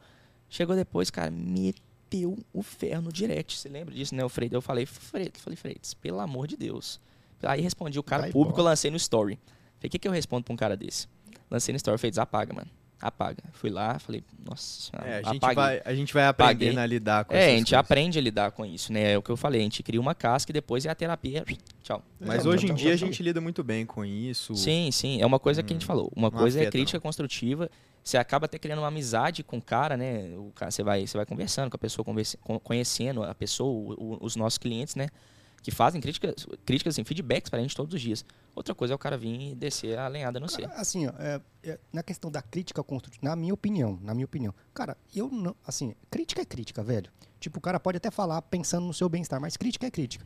Chegou depois, cara, meteu o ferro no direct. Você lembra disso, né, o Freitas? Eu falei, Freitas, falei, Freitas, pelo amor de Deus. Aí respondi o cara Vai público, embora. lancei no story. Falei, o que, que eu respondo pra um cara desse? Lancei no story, Freitas, apaga, mano. Apaga. Fui lá, falei, nossa É, a, gente apaguei. vai, a gente vai aprendendo Apaguei. a lidar com É, essas a gente coisas. aprende a lidar com isso, né? É o que eu falei, a gente cria uma casca e depois é a terapia. Tchau. Mas Tchau, hoje em tchau, dia a tchau, gente lida muito bem com isso. Sim, sim. É uma coisa que a gente falou. Uma não coisa é afeta, crítica construtiva. Você acaba até criando uma amizade com o cara, né? O cara, você, vai, você vai conversando com a pessoa, conhecendo a pessoa, o- o- os nossos clientes, né? Que fazem críticas, críticas assim, feedbacks pra gente todos os dias. Outra coisa é o cara vir e descer a lenhada no ser. Assim, ó, é- é, na questão da crítica construtiva, na minha opinião, na minha opinião, cara, eu não, assim, crítica é crítica, velho. Tipo, o cara pode até falar pensando no seu bem-estar, mas crítica é crítica.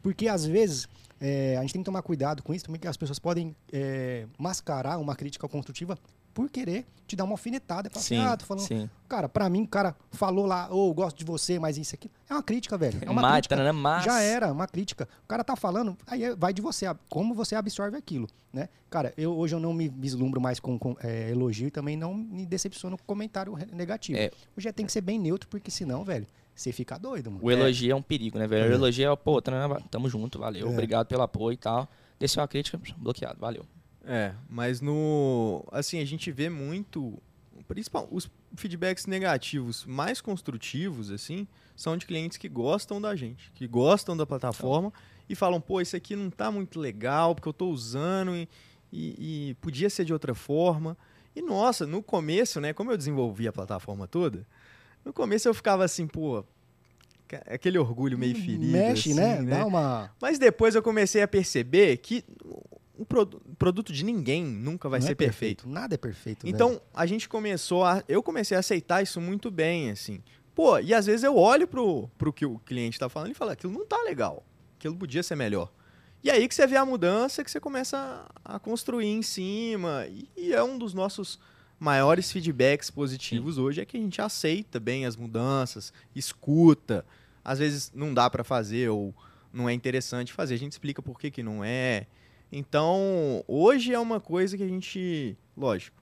Porque às vezes é, a gente tem que tomar cuidado com isso também, que as pessoas podem é, mascarar uma crítica construtiva por querer te dar uma alfinetada. Falar Sim, assim, ah, falando. sim. Cara, pra mim, o cara falou lá, ô, gosto de você, mas isso aqui. É uma crítica, velho. É uma Mata, crítica. né? Mas... Já era, uma crítica. O cara tá falando, aí é- vai de você, como você absorve aquilo, né? Cara, eu, hoje eu não me vislumbro mais com, com, é, elogio e também não me decepciono com comentário negativo. É. Hoje é, tem que ser bem neutro, porque senão, velho, você fica doido, mano. O elogio é. um perigo, né, velho? O É. elogio é, pô, tamo junto, valeu, É. obrigado pelo apoio e tal. Desceu a crítica, bloqueado, valeu. É, mas no. Assim, a gente vê muito. Principal, os feedbacks negativos mais construtivos, assim, são de clientes que gostam da gente, que gostam da plataforma e falam, pô, isso aqui não tá muito legal, porque eu tô usando e, e- e podia ser de outra forma. E nossa, no começo, né, como eu desenvolvi a plataforma toda, no começo eu ficava assim, pô, aquele orgulho meio ferido. Mexe, assim, né? Dá uma. Mas depois eu comecei a perceber que o produ- produto de ninguém nunca vai não ser é perfeito. Nada é perfeito. velho. Então, a gente começou a. Eu comecei a aceitar isso muito bem, assim. Pô, e às vezes eu olho pro, pro que o cliente tá falando e falo, aquilo não tá legal. Aquilo podia ser melhor. E aí que você vê a mudança, que você começa a, a construir em cima. E, e é um dos nossos maiores feedbacks positivos hoje, é que a gente aceita bem as mudanças, escuta. Às vezes não dá pra fazer ou não é interessante fazer, a gente explica por que, que não é. Então, hoje é uma coisa que a gente, lógico,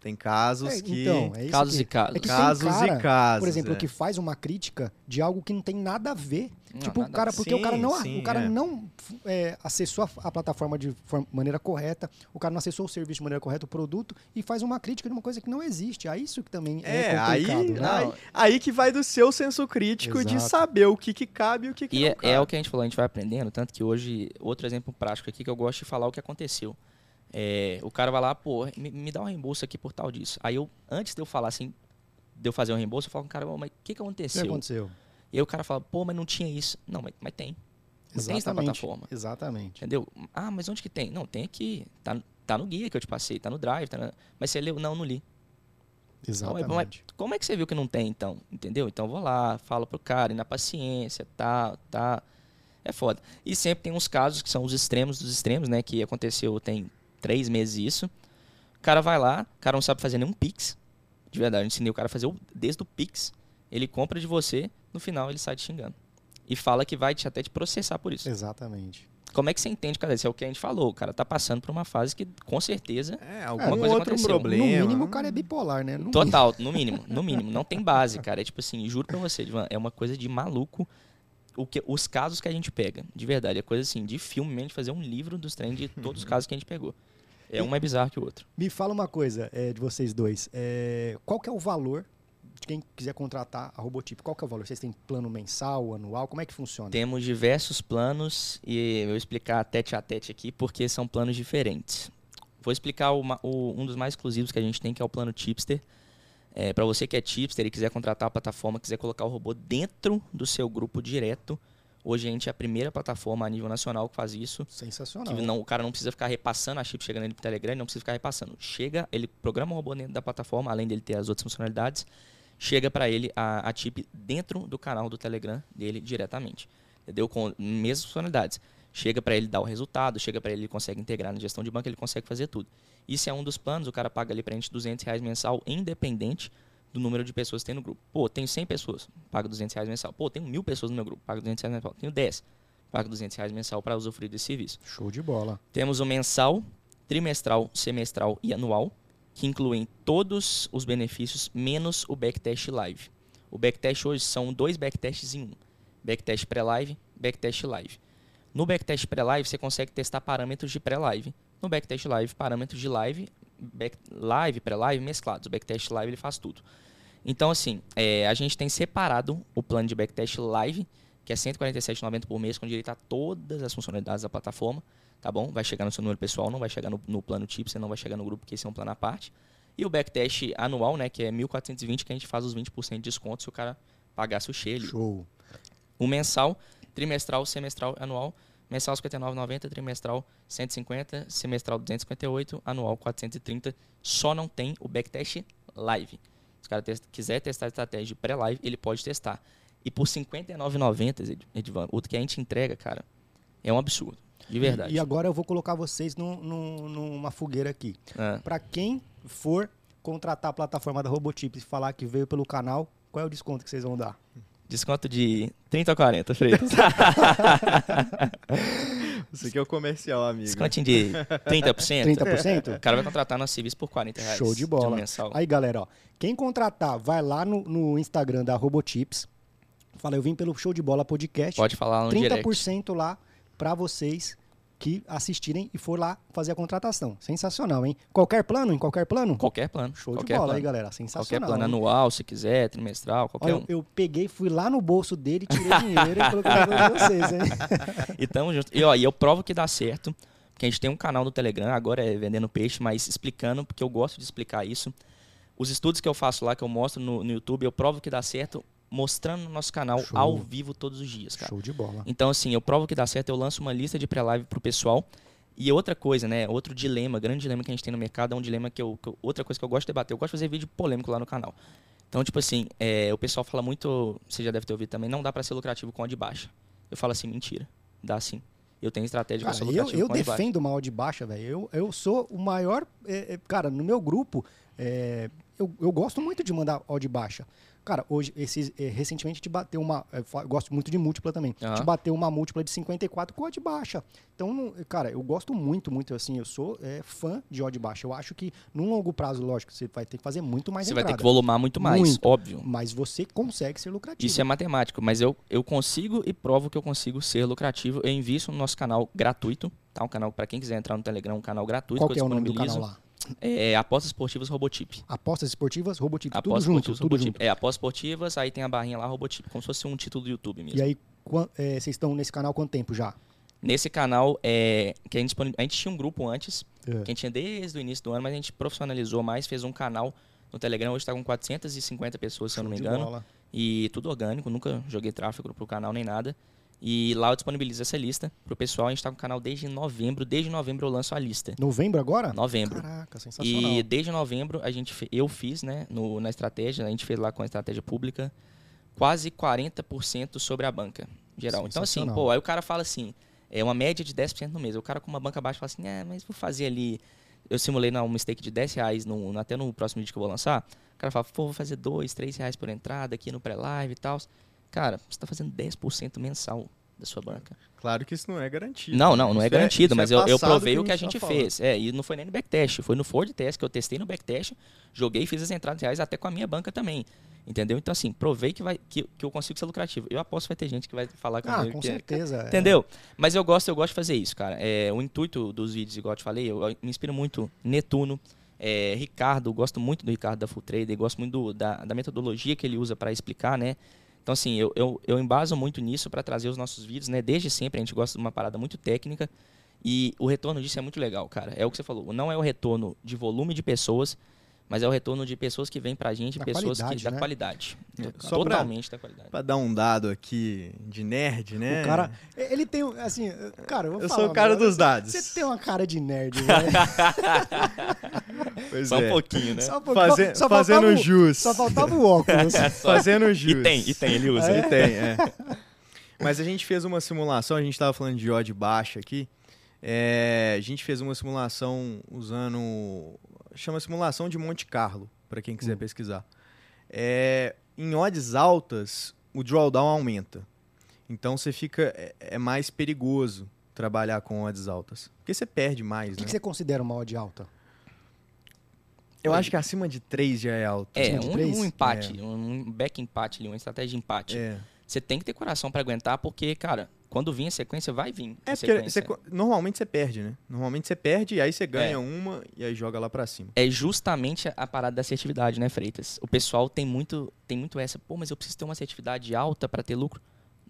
tem casos É, que então, é isso Casos que- e casos. É que casos tem cara, e casos. por exemplo, é. que faz uma crítica de algo que não tem nada a ver. Não, tipo, o cara, porque o cara Sim, não, sim, o cara é. não é, acessou a, a plataforma de forma- maneira correta, o cara não acessou o serviço de maneira correta, o produto, e faz uma crítica de uma coisa que não existe. É isso que também é, É, aí, complicado, né? aí, aí que vai do seu senso crítico de Exato. saber o que, que cabe e o que, que E não é, cabe. é o que a gente falou, a gente vai aprendendo, tanto que hoje, outro exemplo prático aqui que eu gosto de falar o que aconteceu. É, o cara vai lá, pô, me, me dá um reembolso aqui por tal disso. Aí eu, antes de eu falar assim, de eu fazer um reembolso, eu falo com o cara, "Ô, mas o que, que O que aconteceu? aconteceu? E aí o cara fala, pô, mas não tinha isso. Não, mas, mas tem. Não tem isso na plataforma. Exatamente. Entendeu? Ah, mas onde que tem? Não, tem aqui. Tá, tá no guia que eu te passei, tá no drive. Tá na- Mas você leu? Não, não li. Exatamente. Como é que você viu que não tem, então? Entendeu? Então eu vou lá, falo pro cara, e na paciência, tá, tá. É foda. E sempre tem uns casos que são os extremos dos extremos, né? Que aconteceu tem três meses isso. O cara vai lá, o cara não sabe fazer nenhum Pix. De verdade, eu ensinei o cara a fazer o- desde o Pix. Ele compra de você, no final ele sai te xingando. E fala que vai te, até te processar por isso. Exatamente. como é que você entende, cara? Isso é o que a gente falou. O cara tá passando por uma fase que, com certeza, É, É, algum coisa outro aconteceu. problema. No mínimo, o cara é bipolar, né? No Total, no mínimo, no mínimo. Não tem base, cara. É tipo assim, juro pra você, Ivan, é uma coisa de maluco o que, os casos que a gente pega. De verdade, é coisa assim, de filme mesmo, de fazer um livro dos trem de todos os casos que a gente pegou. É um mais bizarro que o outro. Me fala uma coisa é, de vocês dois. É, qual que é o valor de quem quiser contratar a Robotip? Qual que é o valor? Vocês têm plano mensal, anual? Como é que funciona? Temos diversos planos e eu vou explicar tete a tete aqui porque são planos diferentes. Vou explicar o- um dos mais exclusivos que a gente tem, que é o plano Tipster. É, para você que é tipster e quiser contratar a plataforma, quiser colocar o robô dentro do seu grupo direto, hoje a gente é a primeira plataforma a nível nacional que faz isso. Sensacional. Que não, o cara não precisa ficar repassando a chip chegando nele pro Telegram, ele não precisa ficar repassando. Chega, ele programa o robô dentro da plataforma, além dele ter as outras funcionalidades, chega para ele a, a chip dentro do canal do Telegram dele diretamente. Entendeu? Com mesmas funcionalidades. Chega para ele dar o resultado, chega para ele, ele consegue integrar na gestão de banco, ele consegue fazer tudo. Isso é um dos planos, o cara paga ali pra gente 200 reais mensal, independente do número de pessoas que tem no grupo. Pô, tenho 100 pessoas, pago 200 reais mensal. Pô, tenho mil pessoas no meu grupo, pago 200 reais mensal. Tenho 10, pago 200 reais mensal para usufruir desse serviço. Show de bola. Temos o mensal, trimestral, semestral e anual, que incluem todos os benefícios menos o backtest live. O backtest hoje são dois backtests em um. Backtest pré-live, backtest live. No backtest pré-live você consegue testar parâmetros de pré-live. No backtest live, parâmetros de live, back, live, pré-live mesclados. O backtest live ele faz tudo. Então assim, é, a gente tem separado o plano de backtest live, que é R$ 147,90 por mês, com direito a todas as funcionalidades da plataforma tá bom? Vai chegar no seu número pessoal, não vai chegar no, no plano TIP, você não vai chegar no grupo, porque esse é um plano à parte. E o backtest anual, né, que é 1.420, que a gente faz os 20% de desconto se o cara pagasse o cheio ali. Show. O mensal, trimestral, semestral, anual. Mensal 59,90, trimestral 150, semestral 258, anual 430. Só não tem o backtest live. Se o cara quiser testar a estratégia pré-live, ele pode testar. E por R$ 59,90, Ed- Edvan, o que a gente entrega, cara, é um absurdo. De verdade. E, agora eu vou colocar vocês num- num- numa fogueira aqui. Ah. Pra quem for contratar a plataforma da Robotip e falar que veio pelo canal, qual é o desconto que vocês vão dar? Desconto de 30 a 40, Freitas. Isso aqui é o comercial, amigo. Descontinho de 30%. 30%? O cara vai contratar nosso serviço por 40 reais. Show de bola. mensal. Aí, galera, ó, quem contratar, vai lá no, no Instagram da Robotips. Fala, eu vim pelo Show de Bola Podcast. Pode falar no direct. 30% lá pra vocês que assistirem e for lá fazer a contratação. Sensacional, hein? Qualquer plano? Em qualquer plano? Qualquer plano. Show de qualquer bola plano. aí, galera. Qualquer Sensacional. plano hein? anual, se quiser, trimestral, qualquer Olha, um. eu, eu peguei, fui lá no bolso dele, tirei dinheiro e coloquei pra vocês, hein? [laughs] E tamo junto. E, ó, e eu provo que dá certo, porque a gente tem um canal no Telegram, agora é vendendo peixe, mas explicando, porque eu gosto de explicar isso. Os estudos que eu faço lá, que eu mostro no, no YouTube, eu provo que dá certo, mostrando no nosso canal Show. ao vivo todos os dias, cara. Show de bola. Então, assim, eu provo que dá certo, eu lanço uma lista de pré-live pro pessoal. E outra coisa, né? Outro dilema, grande dilema que a gente tem no mercado é um dilema que eu. que eu- outra coisa que eu gosto de debater. Eu gosto de fazer vídeo polêmico lá no canal. Então, tipo assim, é, o pessoal fala muito. Você já deve ter ouvido também, não dá pra ser lucrativo com a de baixa. Eu falo assim, mentira. Dá sim. Eu tenho estratégia eu Cara, sou eu, lucrativo eu de baixa. defendo uma odd baixa, velho. Eu, eu sou o maior. é, é, cara, no meu grupo, é, eu, eu gosto muito de mandar odd baixa. Cara, hoje, esses, é, recentemente te bateu uma. eu gosto muito de múltipla também. Aham. Te bateu uma múltipla de 54 com odd baixa. Então, não- cara, eu gosto muito, muito assim. Eu sou é, fã de odd baixa. Eu acho que, num longo prazo, lógico, você vai ter que fazer muito mais Você vai ter entrada. que volumar muito mais, Muito. óbvio. Mas você consegue ser lucrativo. Isso é matemático, mas eu, eu consigo e provo que eu consigo ser lucrativo. Eu invisto no nosso canal gratuito, tá? Um canal para quem quiser entrar no Telegram, um canal gratuito Qual que que é o nome do canal lá? É Apostas Esportivas Robotip. Apostas esportivas, Robotip. Tudo Apostas junto, esportivas tudo Robotip. junto. É, apostas esportivas, aí tem a barrinha lá Robotip, como se fosse um título do YouTube mesmo. E aí, é, vocês estão nesse canal há quanto tempo já? Nesse canal, é, que a gente, a gente tinha um grupo antes, É. que a gente tinha desde o início do ano, mas a gente profissionalizou mais, fez um canal no Telegram, hoje está com 450 pessoas, se eu não me engano. bola. E tudo orgânico, nunca joguei tráfego pro canal nem nada. E lá eu disponibilizo essa lista pro pessoal. A gente tá com o canal desde novembro. Desde novembro eu lanço a lista. Novembro agora? Novembro. Caraca, sensacional. E desde novembro a gente eu fiz, né, no, na estratégia, a gente fez lá com a estratégia pública, quase 40% sobre a banca geral. Então assim, pô, aí o cara fala assim, é uma média de 10% no mês. O cara com uma banca baixa fala assim, é, mas vou fazer ali, eu simulei um stake de 10 reais no, no- até no próximo vídeo que eu vou lançar. O cara fala, pô, vou fazer 2, 3 reais por entrada aqui no pré-live e tal. Cara, você tá fazendo 10% mensal da sua banca. Claro que isso não é garantido. Não, não, não é é- garantido, é mas eu, eu passado provei que o que a gente fez. É, e não foi nem no backtest, foi no Ford Test que eu testei no backtest, joguei e fiz as entradas reais até com a minha banca também. Entendeu? Então, assim, provei que, vai, que, que eu consigo ser lucrativo. Eu aposto que vai ter gente que vai falar Ah, comigo com que é- certeza. é. Entendeu? Mas eu gosto, eu gosto de fazer isso, cara. É, o intuito dos vídeos, igual eu te falei, eu, eu me inspiro muito Netuno, é, Ricardo, gosto muito do Ricardo da Full Trader, gosto muito do- da, da metodologia que ele usa para explicar, né? Então, assim, eu, eu, eu embaso muito nisso para trazer os nossos vídeos, né? Desde sempre a gente gosta de uma parada muito técnica e o retorno disso é muito legal, cara. É o que você falou, não é o retorno de volume de pessoas, mas é o retorno de pessoas que vêm pra gente, Da pessoas que da né? qualidade. É, To- só pra- Totalmente da qualidade. Pra dar um dado aqui de nerd, né? O cara, ele tem, assim, cara, eu vou Eu falar sou o cara negócio. dos dados. Você tem uma cara de nerd, [laughs] velho. Pois Só é. um pouquinho, né? Só, um pouco- Faze- só fazendo faltava jus. Só faltava o óculos. [laughs] Fazendo jus. E tem, e tem, ele usa. Ele tem, [laughs] é. Mas a gente fez uma simulação, a gente estava falando de odd baixa aqui. É, a gente fez uma simulação usando. Chama simulação de Monte Carlo, para quem quiser Hum. pesquisar. É, em odds altas, o drawdown aumenta. Então você fica. É, é mais perigoso trabalhar com odds altas. Porque você perde mais, O que, né? que você considera uma odd alta? Eu acho que acima de 3 já é alto. É, um, um empate, um back empate ali, uma estratégia de empate. É. Você tem que ter coração pra aguentar, porque, cara, quando vir a sequência, vai vir. a É porque você normalmente você perde, né? Normalmente você perde e aí você ganha É. uma e aí joga lá pra cima. É justamente a- parada da assertividade, né, Freitas? O pessoal tem muito, tem muito essa, pô, mas eu preciso ter uma assertividade alta pra ter lucro.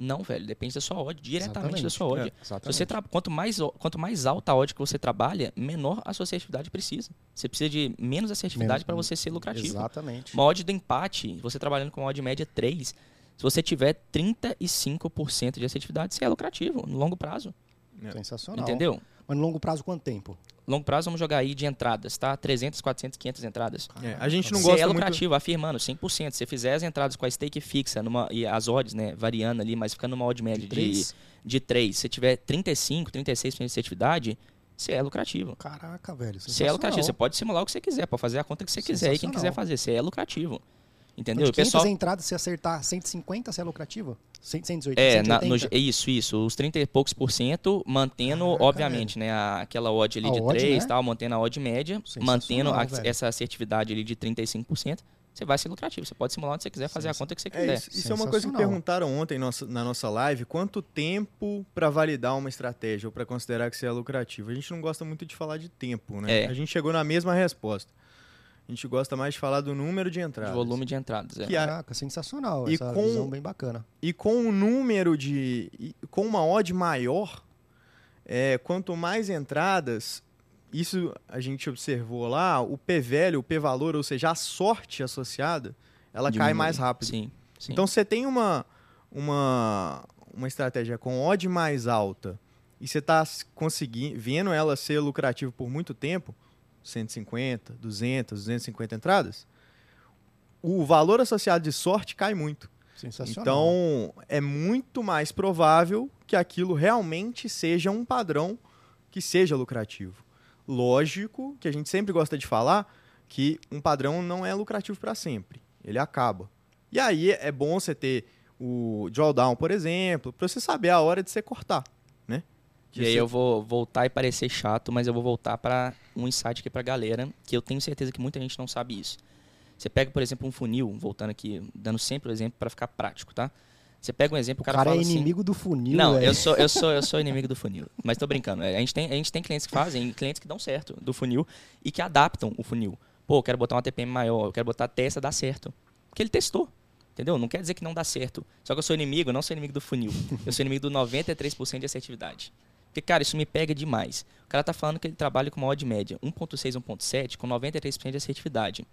Não, velho, depende da sua odd, diretamente da sua odd. É, Se você tra- quanto, mais, quanto mais alta a odd que você trabalha, menor a sua assertividade precisa. Você precisa de menos assertividade para você ser lucrativo. Exatamente. Uma odd do empate, você trabalhando com uma odd média 3, se você tiver 35% de assertividade, você é lucrativo no longo prazo. É. Sensacional. Entendeu? Mas no longo prazo, quanto tempo? Longo prazo, vamos jogar aí de entradas, tá? 300, 400, 500 entradas. É, a gente não Você gosta é muito... lucrativo, afirmando, 100%. Se você fizer as entradas com a stake fixa numa, e as odds, né, variando ali, mas ficando numa odd média de, três? de 3, se você tiver 35, 36% de assertividade, você é lucrativo. Caraca, velho. Você é lucrativo. Você pode simular o que você quiser, pode fazer a conta que você quiser e quem quiser fazer. Você é lucrativo. Entendeu? De O pessoal. 500 entradas, se acertar 150, você é lucrativo? 100, 180, É, na, 180? no, é isso, isso. Os 30 e poucos por cento, mantendo, Caraca, obviamente, né, a- aquela odd ali A de odd, 3 né? tal, mantendo a odd média, mantendo a- essa assertividade ali de 35%, você vai ser lucrativo. Você pode simular onde você quiser, fazer a conta que você É, quiser. isso, isso é uma coisa que perguntaram ontem nossa- na nossa live. Quanto tempo pra validar uma estratégia ou pra considerar que você é lucrativo? A gente não gosta muito de falar de tempo, né? É. A gente chegou na mesma resposta. A gente gosta mais de falar do número de De entradas. volume de entradas. É. Que Caraca, sensacional. E essa com- visão bem bacana. E com um número de. com uma odd maior, é, quanto mais entradas, isso a gente observou lá, o P velho, o P valor, ou seja, a sorte associada, ela cai mais rápido. Sim, sim. Então você tem uma, uma, uma estratégia com odd mais alta e você está conseguindo, vendo ela ser lucrativa por muito tempo, 150, 200, 250 entradas, o valor associado de sorte cai muito. Sensacional. Então, é muito mais provável que aquilo realmente seja um padrão que seja lucrativo. Lógico que a gente sempre gosta de falar que um padrão não é lucrativo para sempre. Ele acaba. E aí é bom você ter o drawdown, por exemplo, para você saber a hora de você cortar, né? De E aí você- eu vou voltar e parecer chato, mas eu vou voltar para um insight aqui pra galera, que eu tenho certeza que muita gente não sabe isso. Você pega, por exemplo, um funil, voltando aqui, dando sempre o exemplo para ficar prático, tá? Você pega um exemplo, o o cara, cara, fala é assim... inimigo do funil, Não, eu sou, eu sou, eu sou [laughs] inimigo do funil. Mas tô brincando. É, A gente, tem, a gente tem clientes que fazem, clientes que dão certo do funil e que adaptam o funil. Pô, eu quero botar uma TPM maior, eu quero botar a testa, dá certo. Porque ele testou. Entendeu? Não quer dizer que não dá certo. Só que eu sou inimigo, não sou inimigo do funil. Eu sou inimigo do 93% de assertividade. Porque, cara, isso me pega demais. O cara tá falando que ele trabalha com uma odd média 1.6, 1.7 com 93% de assertividade.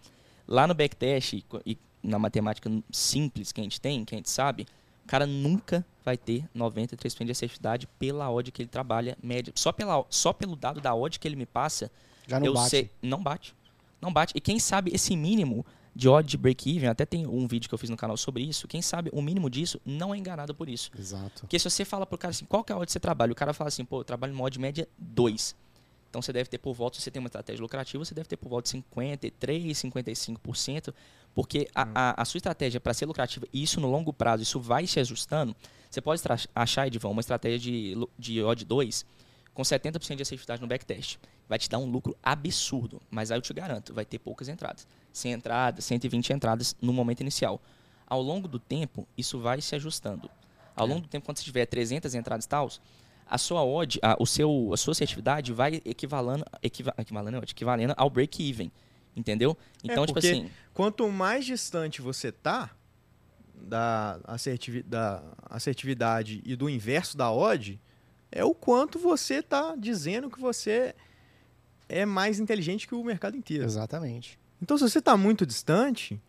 Lá no backtest e e na matemática simples que a gente tem, que a gente sabe, o cara nunca vai ter 93% de assertividade pela odd que ele trabalha média. Só, pela, só pelo dado da odd que ele me passa, Já não eu bate. sei. Não bate. Não bate. E quem sabe esse mínimo de odd de break-even, até tem um vídeo que eu fiz no canal sobre isso, quem sabe o mínimo disso não é enganado por isso. Exato. Porque se você fala pro cara assim, qual que é a odd que você trabalha? O cara fala assim, pô, eu trabalho em odd média 2. Então você deve ter por volta, se você tem uma estratégia lucrativa, você deve ter por volta de 53, 55%, porque a, a, a sua estratégia para ser lucrativa, e isso no longo prazo, isso vai se ajustando. Você pode achar, Edivão, uma estratégia de, de odd 2 com 70% de assertividade no backtest. Vai te dar um lucro absurdo, mas aí eu te garanto, vai ter poucas entradas. 100 entradas, 120 entradas no momento inicial. Ao longo do tempo, isso vai se ajustando. Ao longo do tempo, quando você tiver 300 entradas e tal, a sua odd, a, o seu, a sua assertividade vai equivalendo, equiva, equivalendo, equivalendo ao break-even. Entendeu? Então, tipo porque- assim, Quanto mais distante você tá da, assertivi da assertividade e do inverso da odd, é o quanto você tá dizendo que você é mais inteligente que o mercado inteiro. Exatamente. Então, se você tá muito distante,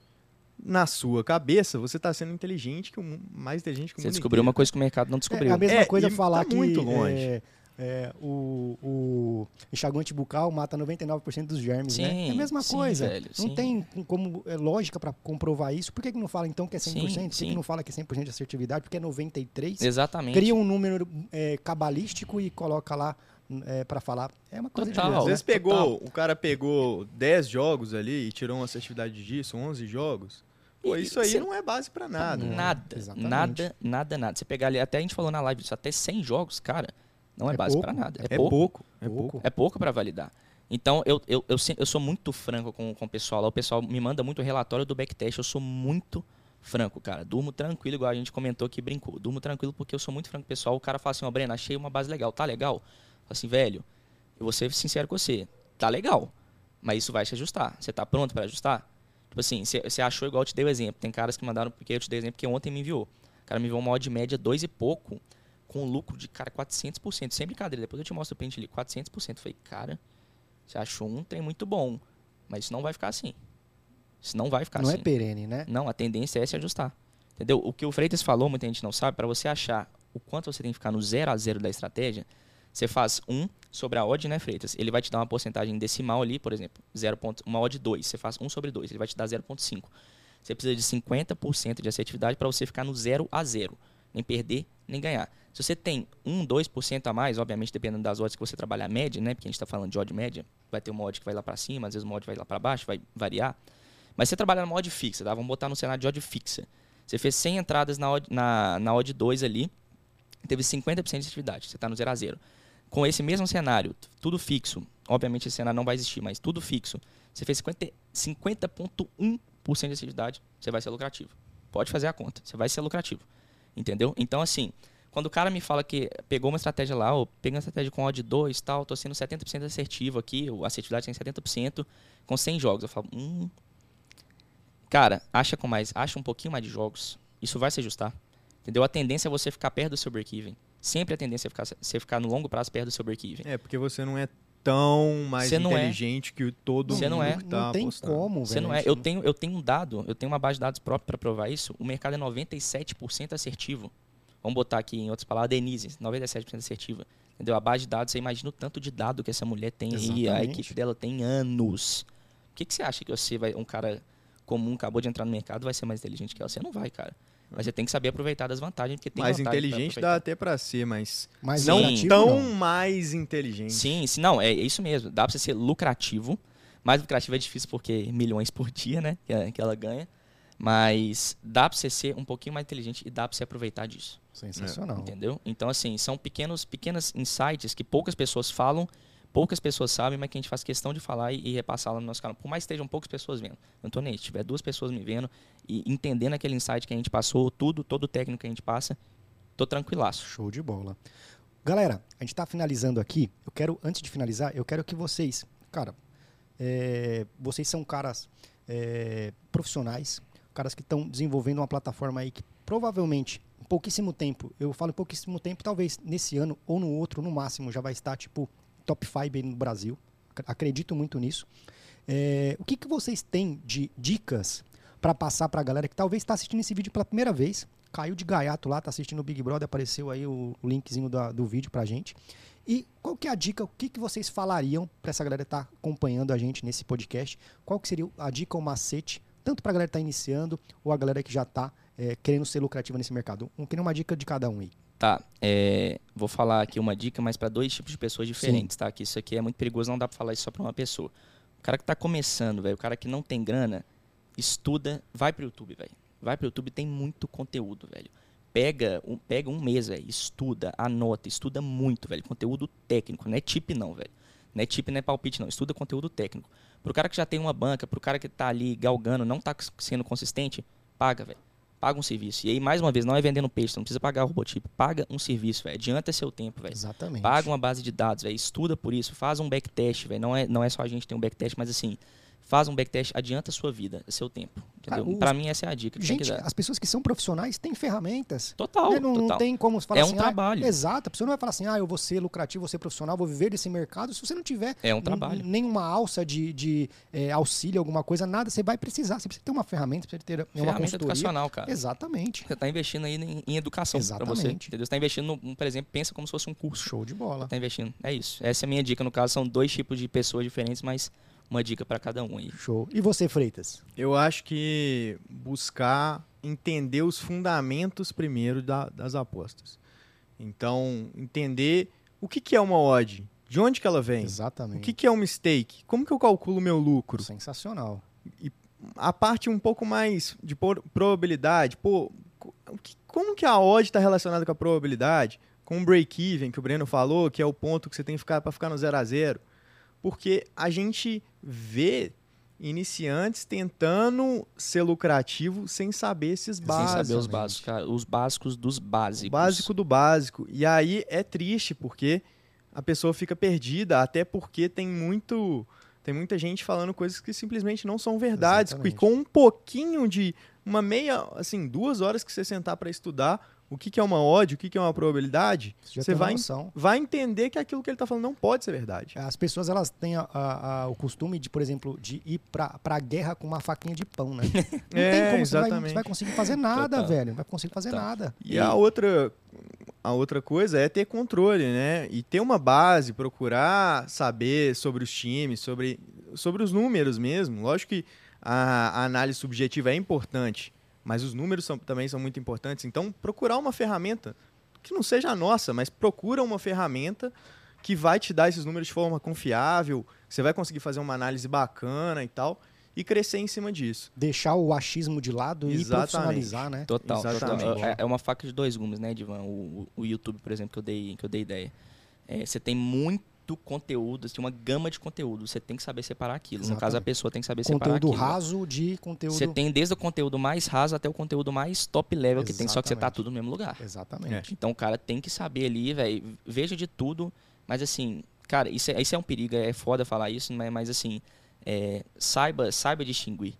na sua cabeça, você tá sendo inteligente que o mais inteligente que o você mundo descobriu uma inteiro. coisa que o mercado não descobriu. É a mesma É, coisa falar tá que muito longe. é, é, o, o enxaguante bucal mata 99% dos germes, né? É a Sim, mesma sim, coisa. velho, não sim. tem como é, lógica para comprovar isso. Por que, que não fala então que é 100%? Sim, Por que, que sim. não fala que é 100% de assertividade? Porque é 93%. Exatamente. Cria um número é, cabalístico e coloca lá é, para falar. É uma coisa Total. de Às louco, vezes né? pegou, o cara pegou 10 jogos ali e tirou uma assertividade disso, 11 jogos. Pô, isso aí cê- não é base pra nada. Nada, Exatamente. nada, nada, nada. Você pegar ali, até a gente falou na live disso, até 100 jogos, cara, não é, É base pouco, pra nada. É, É pouco. pouco, é Pouco. pouco. É pouco pra validar. Então, eu, eu, eu, eu sou muito franco com, com o pessoal lá. O pessoal me manda muito relatório do backtest. Eu sou muito franco, cara. Durmo tranquilo, igual a gente comentou que brincou. Durmo tranquilo porque eu sou muito franco com o pessoal. O cara fala assim, ó, Breno, achei uma base legal. Tá legal? Fala assim, velho, eu vou ser sincero com você. Tá legal, mas isso vai se ajustar. Você tá pronto pra ajustar? Tipo assim, você você achou igual eu te dei o exemplo. Tem caras que mandaram, porque eu te dei o exemplo, que ontem me enviou. O cara me enviou uma odd média dois e pouco, com lucro de, cara, 400%. Sem brincadeira, depois eu te mostro o print ali, 400%. Eu Falei, cara, você achou um trem muito bom, mas isso não vai ficar assim. Isso não vai ficar Não é assim. perene, né? Não, a tendência é se ajustar. Entendeu? O que o Freitas falou, muita gente não sabe, para você achar o quanto você tem que ficar no 0 a 0 da estratégia, você faz 1 sobre a odd, né, Freitas? Ele vai te dar uma porcentagem decimal ali, por exemplo, 0. ponto- uma odd 2, você faz 1 sobre 2, ele vai te dar 0.5. Você precisa de 50% de assertividade para você ficar no 0 a 0, nem perder, nem ganhar. Se você tem 1, 2% a mais, obviamente dependendo das odds que você trabalhar média, né, porque a gente está falando de odd média, vai ter uma odd que vai lá para cima, às vezes uma odd vai lá para baixo, vai variar. Mas você trabalha numa odd fixa, tá? Vamos botar no cenário de odd fixa. Você fez 100 entradas na odd, na, na odd 2 ali, teve 50% de atividade, você está no 0 a 0. Com esse mesmo cenário, tudo fixo, obviamente esse cenário não vai existir, mas tudo fixo, você fez 50 50,1% de atividade, você vai ser lucrativo. Pode fazer a conta, você vai ser lucrativo. Entendeu? Então, assim, quando o cara me fala que pegou uma estratégia lá, ou peguei uma estratégia com odd 2 tal, tô sendo 70% assertivo aqui, a assertividade tem 70%, com 100 jogos, eu falo, hum, Cara, acha com mais, acha um pouquinho mais de jogos. Isso vai se ajustar. Entendeu? A tendência é você ficar perto do seu break-even. Sempre a tendência é ficar, você ficar no longo prazo perto do seu break-even. É, porque você não é tão mais Você não é. inteligente que o todo Você mundo não é. que tá não tem apostando. como, Você velho. não é. Eu tenho, eu tenho um dado, eu tenho uma base de dados própria para provar isso. O mercado é 97% assertivo. Vamos botar aqui em outras palavras, Denise, 97% assertiva. Entendeu? A base de dados, você imagina o tanto de dado que essa mulher tem aí, a Exatamente. equipe dela tem anos. O que, que você acha que você vai, um cara comum, acabou de entrar no mercado, vai ser mais inteligente que ela? Você não vai, cara. Mas você tem que saber aproveitar das vantagens, porque tem Mais inteligente dá até pra ser, mas Mas não lucrativo, tão não. mais inteligente. Sim, sim, não, é isso mesmo. Dá pra você ser lucrativo. Mais lucrativo é difícil porque milhões por dia, né? Que, é- que ela ganha. Mas dá pra você ser um pouquinho mais inteligente e dá pra você aproveitar disso. Sensacional. Entendeu? Então, assim, são pequenos, pequenas insights que poucas pessoas falam, poucas pessoas sabem, mas que a gente faz questão de falar e, e repassar lá no nosso canal. Por mais que estejam poucas pessoas vendo. Eu não tô nem aí. Se tiver duas pessoas me vendo e entendendo aquele insight que a gente passou, tudo, todo o técnico que a gente passa, tô tranquilaço. Show de bola. Galera, a gente está finalizando aqui. Eu quero, antes de finalizar, eu quero que vocês, cara, é, vocês são caras é, profissionais, caras que estão desenvolvendo uma plataforma aí que provavelmente em pouquíssimo tempo, eu falo em pouquíssimo tempo, talvez nesse ano ou no outro, no máximo, já vai estar tipo top 5 aí no Brasil. Ac- Acredito muito nisso. É, o que, que vocês têm de dicas para passar para a galera que talvez está assistindo esse vídeo pela primeira vez? Caiu de gaiato lá, tá assistindo o Big Brother, apareceu aí o, linkzinho da- do vídeo pra gente. E qual que é a dica, o que, que vocês falariam para essa galera estar acompanhando a gente nesse podcast? Qual que seria a dica ou macete, tanto para a galera que está iniciando ou a galera que já está querendo ser lucrativa nesse mercado? Um, queria uma dica de cada um aí. Tá, é, vou falar aqui uma dica, mas para dois tipos de pessoas diferentes, tá? Que isso aqui é muito perigoso, não dá para falar isso só para uma pessoa. O cara que tá começando, velho, o cara que não tem grana, estuda, vai pro YouTube, velho. Vai pro YouTube, tem muito conteúdo, velho. pega um, pega um mês, velho, estuda, anota, estuda muito, velho, conteúdo técnico, não é tip não, velho. Não é tip, não é palpite não, estuda conteúdo técnico. Pro cara que já tem uma banca, pro cara que tá ali galgando, não tá sendo consistente, paga, velho. Paga um serviço. E aí, mais uma vez, não é vendendo peixe, não precisa pagar o robotip. Paga um serviço, velho. Adianta seu tempo, velho. Exatamente. Paga uma base de dados, velho. Estuda por isso. Faz um backtest, velho. Não é, não é só a gente ter um backtest, mas assim, faz um backtest, adianta a sua vida, seu tempo. Pra mim, essa é a dica. Gente, as pessoas que são profissionais têm ferramentas. Total, né? não, não total. tem como falar É assim, um ah, trabalho. exato, a pessoa não vai falar assim, ah, eu vou ser lucrativo, vou ser profissional, vou viver desse mercado. Se você não tiver É um trabalho. nenhuma alça de, de eh, auxílio, alguma coisa, nada, você vai precisar. Você precisa ter uma ferramenta, você precisa ter uma Ferramenta consultoria. educacional, cara. Exatamente. Você está investindo aí em, em educação para você. Exatamente. Entendeu? Você está investindo, no, por exemplo, pensa como se fosse um curso. Show de bola. Tá investindo. É isso. Essa é a minha dica. No caso, são dois tipos de pessoas diferentes, mas uma dica para cada um aí. Show. E você, Freitas? Eu acho que buscar entender os fundamentos primeiro da- das apostas. Então, entender o que, que é uma odd, de onde que ela vem, Exatamente. o que, que é um mistake, como que eu calculo meu lucro. Sensacional. A parte um pouco mais de probabilidade, pô, o como que a odd está relacionada com a probabilidade? Com o break-even, que o Breno falou, que é o ponto que você tem que ficar para ficar no 0 a 0 Porque a gente vê iniciantes tentando ser lucrativo sem saber esses Sem básicos. saber os básicos, cara. Os básicos dos O básicos. básico do básico. E aí é triste porque a pessoa fica perdida, até porque tem muito tem muita gente falando coisas que simplesmente não são verdades. Exatamente. E com um pouquinho de uma meia, assim, duas horas que você sentar para estudar o que, que é uma odd, o que, que é uma probabilidade, Você vai, noção. vai entender que aquilo que ele tá falando não pode ser verdade. As pessoas elas têm a- a- a- o costume de, por exemplo, de ir pra, pra guerra com uma faquinha de pão, né? [laughs] Não É, tem como você vai, exatamente. você vai conseguir fazer nada, Total. velho. Não vai conseguir fazer Total. nada. E a outra, a outra coisa é ter controle, né? E ter uma base, procurar saber sobre os times, sobre, sobre os números mesmo. Lógico que a, a análise subjetiva é importante, mas os números são- também são muito importantes. Então, procurar uma ferramenta que não seja a nossa, mas procura uma ferramenta que vai te dar esses números de forma confiável, que você vai conseguir fazer uma análise bacana e tal, e crescer em cima disso. Deixar o achismo de lado e Exatamente. profissionalizar, né? Total, Exatamente. total. É, é uma faca de dois gumes, né, Divan? O, o- o YouTube, por exemplo, que eu dei, que eu dei ideia. É, você tem muito conteúdo, tem uma gama de conteúdo. Você tem que saber separar aquilo. No caso, a Exatamente. pessoa tem que saber separar Conteúdo aquilo. raso de conteúdo. Você tem desde o conteúdo mais raso até o conteúdo mais top level que tem, só que você tá Exatamente. tudo no mesmo lugar. Exatamente. Então o cara tem que saber ali, velho. Veja de tudo, mas assim, cara, isso é, isso é um perigo, é foda falar isso, mas, mas assim, é, saiba, saiba distinguir.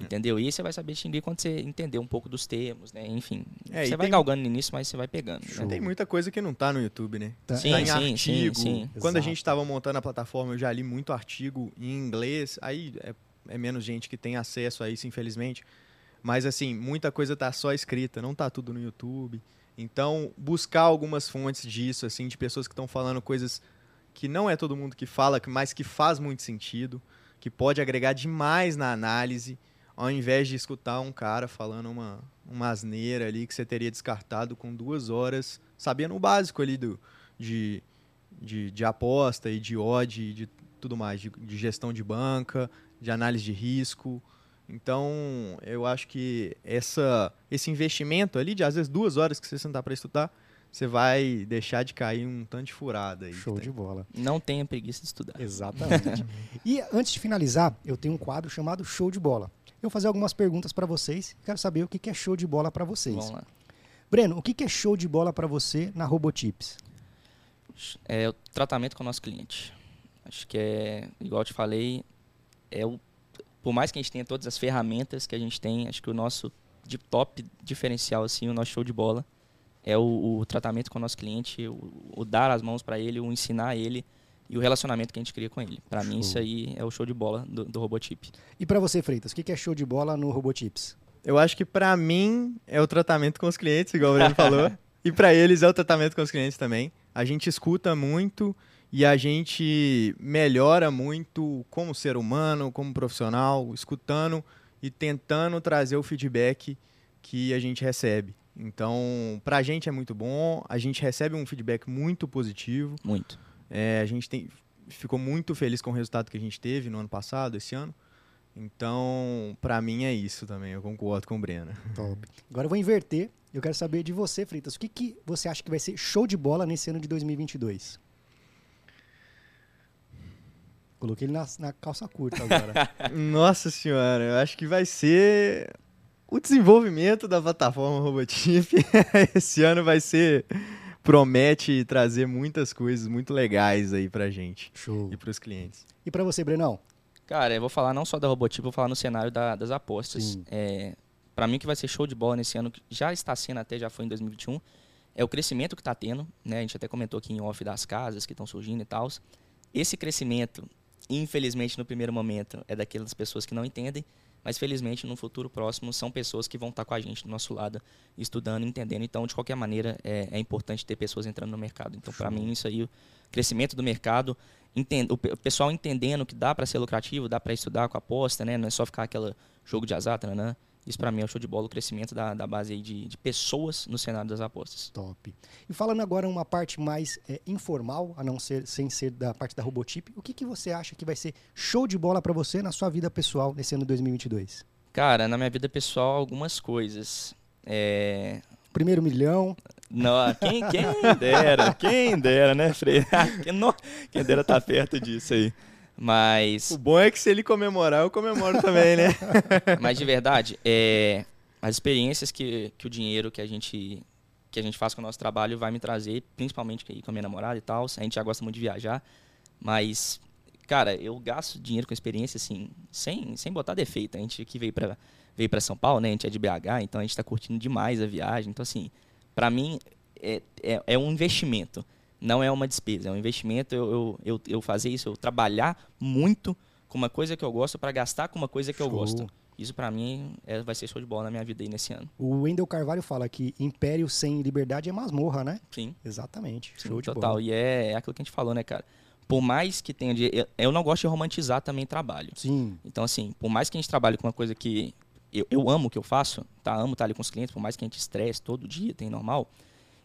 Entendeu? E você vai saber distinguir quando você entender um pouco dos termos, né? Enfim. É, e você vai tem- galgando no início, mas você vai pegando. né? Tem muita coisa que não tá no YouTube, né? Tá. Sim, tá em sim, artigo. sim, sim. Quando a Exato. gente estava montando a plataforma, eu já li muito artigo em inglês. Aí é, é menos gente que tem acesso a isso, infelizmente. Mas assim, muita coisa tá só escrita, não tá tudo no YouTube. Então, buscar algumas fontes disso, assim, de pessoas que estão falando coisas que não é todo mundo que fala, que- mas que faz muito sentido, que pode agregar demais na análise, ao invés de escutar um cara falando uma, uma asneira ali que você teria descartado com duas horas, sabendo o básico ali do, de, de, de aposta e de odd e de tudo mais, de, de gestão de banca, de análise de risco. Então, eu acho que essa, esse investimento ali, de às vezes duas horas que você sentar para estudar, você vai deixar de cair um tanto de furada aí. Show tem. de bola. Não tenha preguiça de estudar. Exatamente. [laughs] e antes de finalizar, eu tenho um quadro chamado Show de Bola. Eu vou fazer algumas perguntas para vocês. Quero saber o que que é show de bola para vocês. Vamos lá. Breno, o que que é show de bola para você na Robotips? É o tratamento com o nosso cliente. Acho que é, igual eu te falei, é o, por mais que a gente tenha todas as ferramentas que a gente tem, acho que o nosso de top diferencial, assim, o nosso show de bola, é o, o tratamento com o nosso cliente, o, o dar as mãos para ele, o ensinar ele e o relacionamento que a gente cria com ele. Para mim, isso aí é o show de bola do, do Robotip. E para você, Freitas, o que é show de bola no Robotips? Eu acho que pra mim é o tratamento com os clientes, igual o Breno falou. [laughs] E pra eles é o tratamento com os clientes também. A gente escuta muito e a gente melhora muito como ser humano, como profissional, escutando e tentando trazer o feedback que a gente recebe. Então, pra gente é muito bom, a gente recebe um feedback muito positivo. Muito. É, a gente tem, ficou muito feliz com o resultado que a gente teve no ano passado, esse ano. Então, pra mim é isso também, eu concordo com o Breno. Top. [laughs] Agora eu vou inverter. Eu quero saber de você, Freitas. O que, que você acha que vai ser show de bola nesse ano de 2022? Coloquei ele na, na calça curta agora. [laughs] Nossa senhora, eu acho que vai ser o desenvolvimento da plataforma Robotip. [laughs] Esse ano vai ser promete trazer muitas coisas muito legais aí pra gente Show. e pros clientes. E pra você, Brenão? Cara, eu vou falar não só da Robotip, vou falar no cenário da- das apostas. Sim. É, para mim, o que vai ser show de bola nesse ano, que já está sendo até, já foi em 2021, é o crescimento que está tendo. Né? A gente até comentou aqui em off das casas que estão surgindo e tal. Esse crescimento, infelizmente, no primeiro momento, é daquelas pessoas que não entendem, mas felizmente, no futuro próximo, são pessoas que vão estar com a gente do nosso lado, estudando, entendendo. Então, de qualquer maneira, é, é importante ter pessoas entrando no mercado. Então, para mim, isso aí, o crescimento do mercado, enten- o pe- o pessoal entendendo que dá para ser lucrativo, dá para estudar com aposta, né? Não é só ficar aquele jogo de azar, né? Isso para mim é o show de bola, o crescimento da, da base aí de, de pessoas no cenário das apostas. Top. E falando agora uma parte mais é, informal, a não ser sem ser da parte da Robotip, o que, que você acha que vai ser show de bola pra você na sua vida pessoal nesse ano de 2022? Cara, na minha vida pessoal, algumas coisas. É... Primeiro milhão, Não, quem, quem dera, quem dera, né, Frei? [laughs] quem dera tá perto disso aí. Mas O bom é que se ele comemorar, eu comemoro também, né? [laughs] Mas de verdade, é, as experiências que, que o dinheiro que a gente que a gente faz com o nosso trabalho vai me trazer, principalmente com a minha namorada e tal. A gente já gosta muito de viajar, mas cara, eu gasto dinheiro com experiência assim, sem, sem botar defeito. A gente que veio para veio para São Paulo, né? A gente é de BH, então a gente tá curtindo demais a viagem. Então assim, para mim é, é, é um investimento, não é uma despesa, é um investimento. Eu, eu, eu, eu fazer isso, eu trabalhar muito com uma coisa que eu gosto para gastar com uma coisa que eu Show. gosto. Isso pra mim é- vai ser show de bola na minha vida aí nesse ano. o Wendel Carvalho fala que império sem liberdade é masmorra, né? Sim, Exatamente. sim, Show de total. bola. E é, é aquilo que a gente falou, né, cara? Por mais que tenha. de- eu, eu não gosto de romantizar também trabalho. Sim, Então, assim, por mais que a gente trabalhe com uma coisa que eu, eu amo o que eu faço, tá? Amo estar ali com os clientes, por mais que a gente estresse todo dia, tem normal.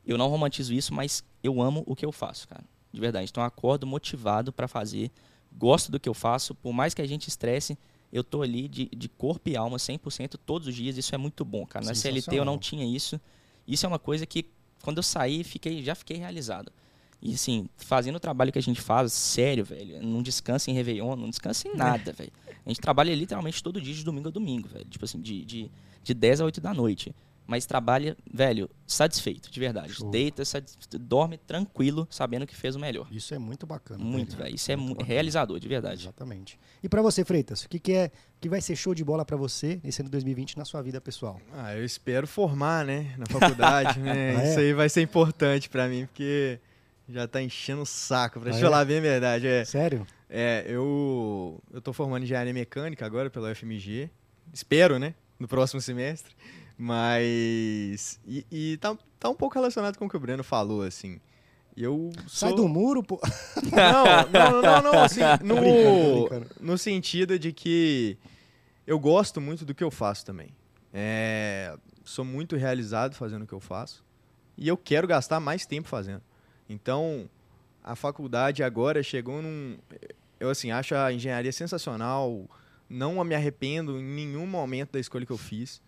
Eu não romantizo isso, mas eu amo o que eu faço, cara. De verdade. Então, eu acordo motivado pra fazer, gosto do que eu faço, por mais que a gente estresse, eu tô ali de, de corpo e alma 100% todos os dias. Isso é muito bom, cara. Na CLT eu não tinha isso. Isso é uma coisa que, quando eu saí, fiquei, já fiquei realizado. E assim, fazendo o trabalho que a gente faz, sério, velho, não descansa em Réveillon, não descansa em [laughs] nada, velho. A gente trabalha literalmente todo dia, de domingo a domingo, velho. Tipo assim, de, de, de 10 a 8 da noite. Mas trabalha, velho, satisfeito, de verdade. Show. Deita, dorme tranquilo, sabendo que fez o melhor. isso é muito bacana. Muito, Pedro. velho. Isso é Muito realizador, de verdade. Exatamente. E pra você, Freitas, o que, que é que vai ser show de bola pra você nesse ano de 2020 na sua vida pessoal? Ah, eu espero formar, né, na faculdade, né? [laughs] Ah, é? Isso aí vai ser importante pra mim, porque já tá enchendo o saco, pra Ah, te é? falar bem a verdade. É, Sério? é eu, eu tô formando engenharia mecânica agora pela UFMG. Espero, né, no próximo semestre. Mas. E, e tá, tá um pouco relacionado com o que o Breno falou, assim. Eu Sai sou- do muro, pô. [laughs] Não, não, não, não, assim, [laughs] brincando, no, brincando. no sentido de que eu gosto muito do que eu faço também. É, sou muito realizado fazendo o que eu faço e eu quero gastar mais tempo fazendo. Então, a faculdade agora chegou num... Eu, assim, acho a engenharia sensacional, não me arrependo em nenhum momento da escolha que eu fiz,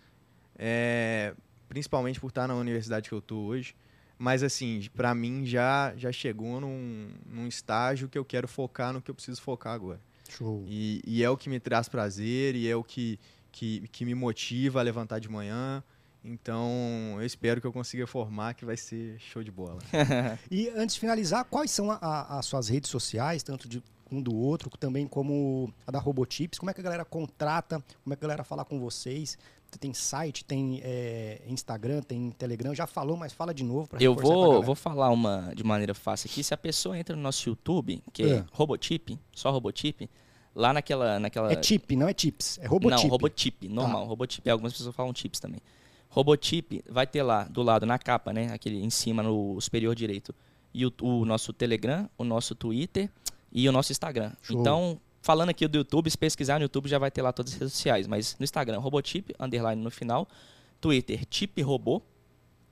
é, principalmente por estar na universidade que eu tô hoje. Mas assim, pra mim já já chegou num, num estágio que eu quero focar no que eu preciso focar agora. Show. E, e é o que me traz prazer e é o que, que, que me motiva a levantar de manhã. Então, eu espero que eu consiga formar, que vai ser show de bola. [laughs] [laughs] E antes de finalizar, quais são a- a- as suas redes sociais, tanto de um do outro, também como a da Robotips? Como é que a galera contrata? Como é que a galera fala com vocês? Tem site, tem é, Instagram, tem Telegram. Já falou, mas fala de novo pra Eu vou, vou falar uma de maneira fácil aqui. Se a pessoa entra no nosso YouTube, que é, É. Robotip, só Robotip, lá naquela. naquela É chip, não é chips. É Robotip. Não, Robotip, normal. Robotip, algumas pessoas falam chips também. Robotip vai ter lá do lado, na capa, né? Aquele em cima, no superior direito. E o, o nosso Telegram, o nosso Twitter e o nosso Instagram. Show. Então, falando aqui do YouTube, se pesquisar no YouTube já vai ter lá todas as redes sociais. Mas no Instagram, Robotip, underline no final. Twitter, Tip Robô,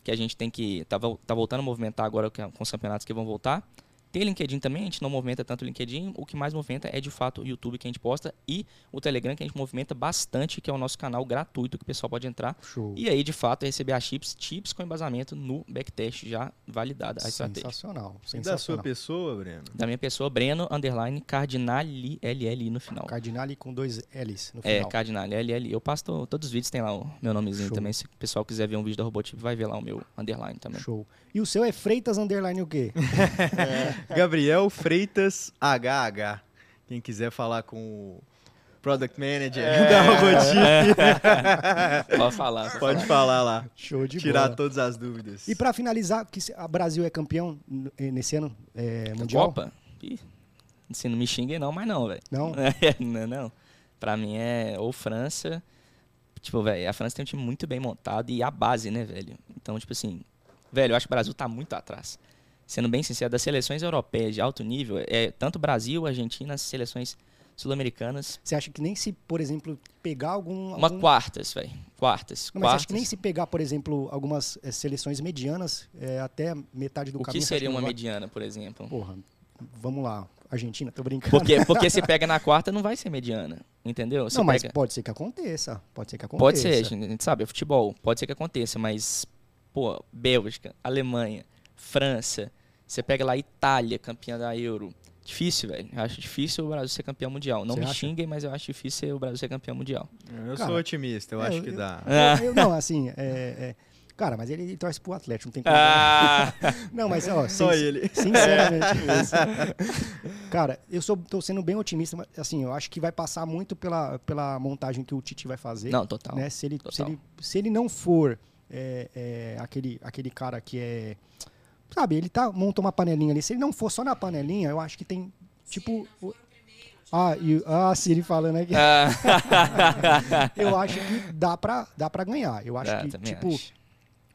que a gente tem que. Tá, tá voltando a movimentar agora com os campeonatos que vão voltar. Tem LinkedIn também, a gente não movimenta tanto o LinkedIn. O que mais movimenta é de fato o YouTube que a gente posta e o Telegram que a gente movimenta bastante, que é o nosso canal gratuito que o pessoal pode entrar. Show. E aí, de fato, é receber as chips, chips com embasamento no backtest já validada a estratégia. Sensacional. E da sua pessoa, Breno? Da minha pessoa, Breno, underline, Cardinali, LL no final. Cardinale com dois L's no É, final. Cardinali, LL. Eu passo to- todos os vídeos, tem lá o meu nomezinho Show. também. Se o pessoal quiser ver um vídeo da Robotip, vai ver lá o meu underline também. Show. E o seu é Freitas Underline o quê? [laughs] [laughs] Gabriel Freitas HH. Quem quiser falar com o Product Manager É. da Robotip, [laughs] Pode falar. Pode pode falar. falar lá. Show de Tirar bola. todas as dúvidas. E pra finalizar, que a Brasil é campeão eh, nesse ano é, mundial? Copa? Ih, se não me xinguem não, mas não, velho. Não? [laughs] É, não, não. Pra mim é ou França. Tipo, velho, a França tem um time muito bem montado e a base, né, velho? Então, tipo assim, velho, eu acho que o Brasil tá muito atrás. Sendo bem sincero, das seleções europeias de alto nível, é tanto Brasil, Argentina, as seleções sul-americanas. Você acha que nem se, por exemplo, pegar algum. Uma algum... quartas, velho. Quartas. Não, mas quartas. acha que nem se pegar, por exemplo, algumas eh, seleções medianas, eh, até metade do O caminho. que você acha seria uma vai- mediana, por exemplo? Porra, vamos lá. Argentina, tô brincando. Porque, porque se [laughs] pega na quarta, não vai ser mediana. Entendeu? Você não, mas pega- pode ser que aconteça. Pode ser que aconteça. Pode ser, a gente sabe, é futebol, pode ser que aconteça, mas, pô, Bélgica, Alemanha, França, você pega lá Itália, campeã da Euro. Difícil, velho. Eu acho difícil o Brasil ser campeão mundial. Não Você me acha? xinguem, mas eu acho difícil ser o Brasil ser campeão mundial. Eu Cara, sou otimista, eu é, acho eu- que eu- dá. Eu- eu- não, assim, é, é- Cara, mas ele, ele torce pro Atlético, não tem como. Ah, [laughs] Não, mas ó, [laughs] Só sin- ele. Sinceramente. Cara, eu sou, tô sendo bem otimista, mas assim, eu acho que vai passar muito pela, pela montagem que o Tite vai fazer. não, total. né? se, ele, se, total. ele, se ele não for é, é, aquele, aquele cara que é. Sabe, ele tá, montou uma panelinha ali. Se ele não for só na panelinha, eu acho que tem. Tipo. o- Ah, e, ah, Siri falando aqui. Ah, [laughs] Eu acho que dá pra, dá pra ganhar. Eu acho dá, que, tipo, acho.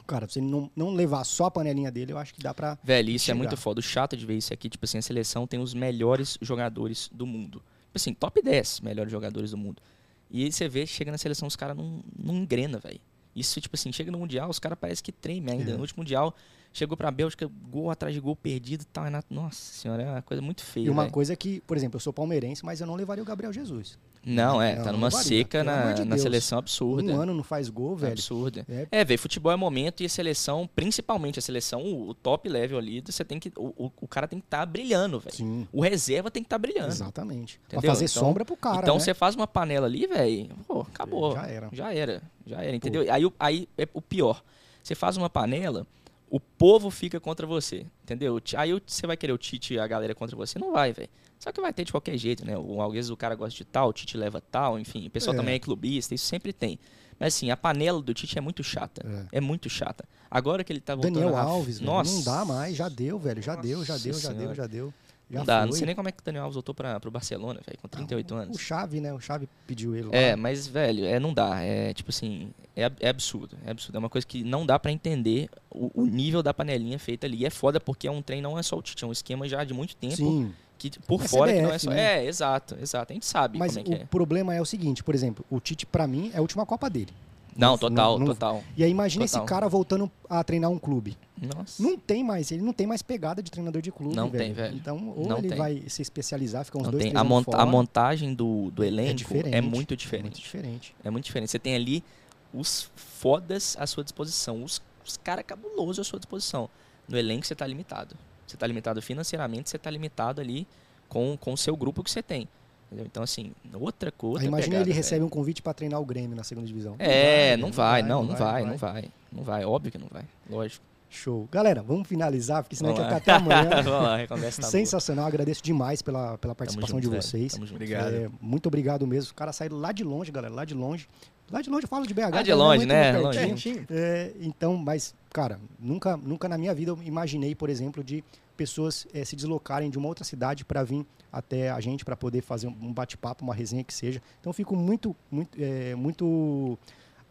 cara, se ele não, não levar só a panelinha dele, eu acho que dá pra. Velho, isso chegar. é muito foda. O chato de ver isso aqui, tipo assim, a seleção tem os melhores jogadores do mundo. Tipo assim, top 10 melhores jogadores do mundo. E aí você vê, chega na seleção, os caras não, não engrena, velho. Isso, tipo assim, chega no Mundial, os caras parecem que tremem ainda. É. No último Mundial, chegou pra Bélgica, gol atrás de gol perdido e tal. Renato, nossa senhora, é uma coisa muito feia, E uma velho. coisa que, por exemplo, eu sou palmeirense, mas eu não levaria o Gabriel Jesus. Não, é, Não, tá numa varia, seca na, de na seleção absurda. Um ano não faz gol, velho. Absurda. É. É, velho, futebol é momento e a seleção, principalmente a seleção, o, o top level ali, você tem que. O, o, cara tem que estar brilhando, velho. Sim, O reserva tem que estar brilhando. exatamente. Pra Entendeu? fazer Então- sombra pro cara. então né? você faz uma panela ali, velho, pô, acabou. Já era. Já era. Já era, entendeu? Aí, o- aí é o pior. Você faz uma panela, o povo fica contra você, entendeu? Aí você vai querer o Tite e a galera contra você? Não vai, velho. Só que vai ter de qualquer jeito, né? O, às vezes o cara gosta de tal, o Tite leva tal, enfim. O pessoal É. também é clubista, isso sempre tem. Mas assim, a panela do Tite é muito chata. É. É, muito chata. Agora que ele tá voltando Daniel a- Alves, velho, Nossa. não dá mais, já deu, velho, já deu, já Nossa deu, já deu, já deu. Já Não dá, não foi. sei nem como é que o Daniel Alves voltou pra, pro Barcelona, velho, com 38 anos. O Chave, né? O Chave pediu ele lá. É, mas, velho, é, não dá. É tipo assim, é, é absurdo. É absurdo. É uma coisa que não dá pra entender o, o nível da panelinha feita ali. E é foda porque é um trem, não é só o Tite, é um esquema já de muito tempo. Sim, Que por É fora que não é CBF, só. né? É, exato, exato. A gente sabe mas como é o que é. problema é o seguinte, por exemplo, o Tite, pra mim, é a última Copa dele. Não, total, não- total. E aí imagina Total. esse cara voltando a treinar um clube. Nossa. Não tem mais, ele não tem mais pegada de treinador de clube, Não velho. tem, velho. Então, ou Não ele tem. vai se especializar, ficar uns Não dois, tem. A, monta- a fora. montagem do, do elenco é, diferente, muito É diferente. muito diferente. É muito diferente. Você tem ali os fodas à sua disposição, os, os caras cabulosos à sua disposição. No elenco você tá limitado. Você tá limitado financeiramente, você tá limitado ali com, com o seu grupo que você tem. Entendeu? Então, assim, outra coisa. Imagina ele recebe um convite pra treinar o Grêmio na segunda divisão. É, não vai, não, não vai, não vai. Não vai, óbvio que não vai. Lógico. Show. Galera, vamos finalizar, porque senão a gente vai ficar até amanhã. [laughs] Vamos lá, conversa tá boa. Sensacional, agradeço demais pela, pela participação junto, de vocês. Tamo junto. Obrigado. É, muito obrigado mesmo. O cara saiu lá de longe, galera, lá de longe. Lá de longe eu falo de BH. Lá de tá longe, né? Longinho. É, então, mas, cara, nunca, nunca na minha vida eu imaginei, por exemplo, de pessoas eh, se deslocarem de uma outra cidade para vir até a gente para poder fazer um bate-papo, uma resenha que seja. Então, fico muito, muito, eh, muito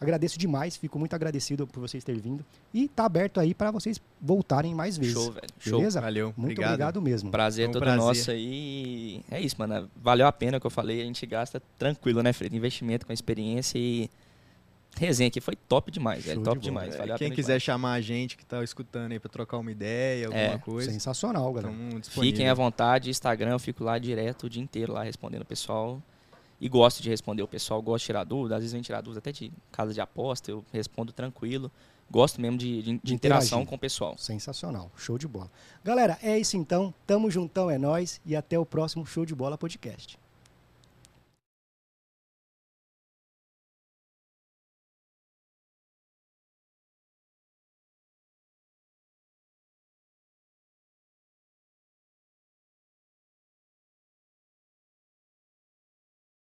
agradeço demais, fico muito agradecido por vocês terem vindo e tá aberto aí para vocês voltarem mais vezes. Show, velho. Show. Beleza? Valeu, Muito obrigado. obrigado, mesmo. Prazer é um todo prazer. nosso aí. É isso, mano. Valeu a pena o que eu falei. A gente gasta tranquilo, né, Fred? Investimento com experiência e. resenha aqui foi top demais, Show velho. de Top bola. demais. A Quem quiser demais. chamar a gente que tá escutando aí pra trocar uma ideia, alguma É, coisa, Sensacional, galera. Fiquem à vontade, Instagram, eu fico lá direto o dia inteiro lá respondendo o pessoal. E gosto de responder o pessoal, gosto de tirar dúvida, às vezes vem tirar dúvida até de casa de aposta, eu respondo tranquilo. Gosto mesmo de, de- de interação interagir. com o pessoal. Sensacional. Show de bola. Galera, é isso então. Tamo juntão, é nóis. E até o próximo Show de Bola Podcast.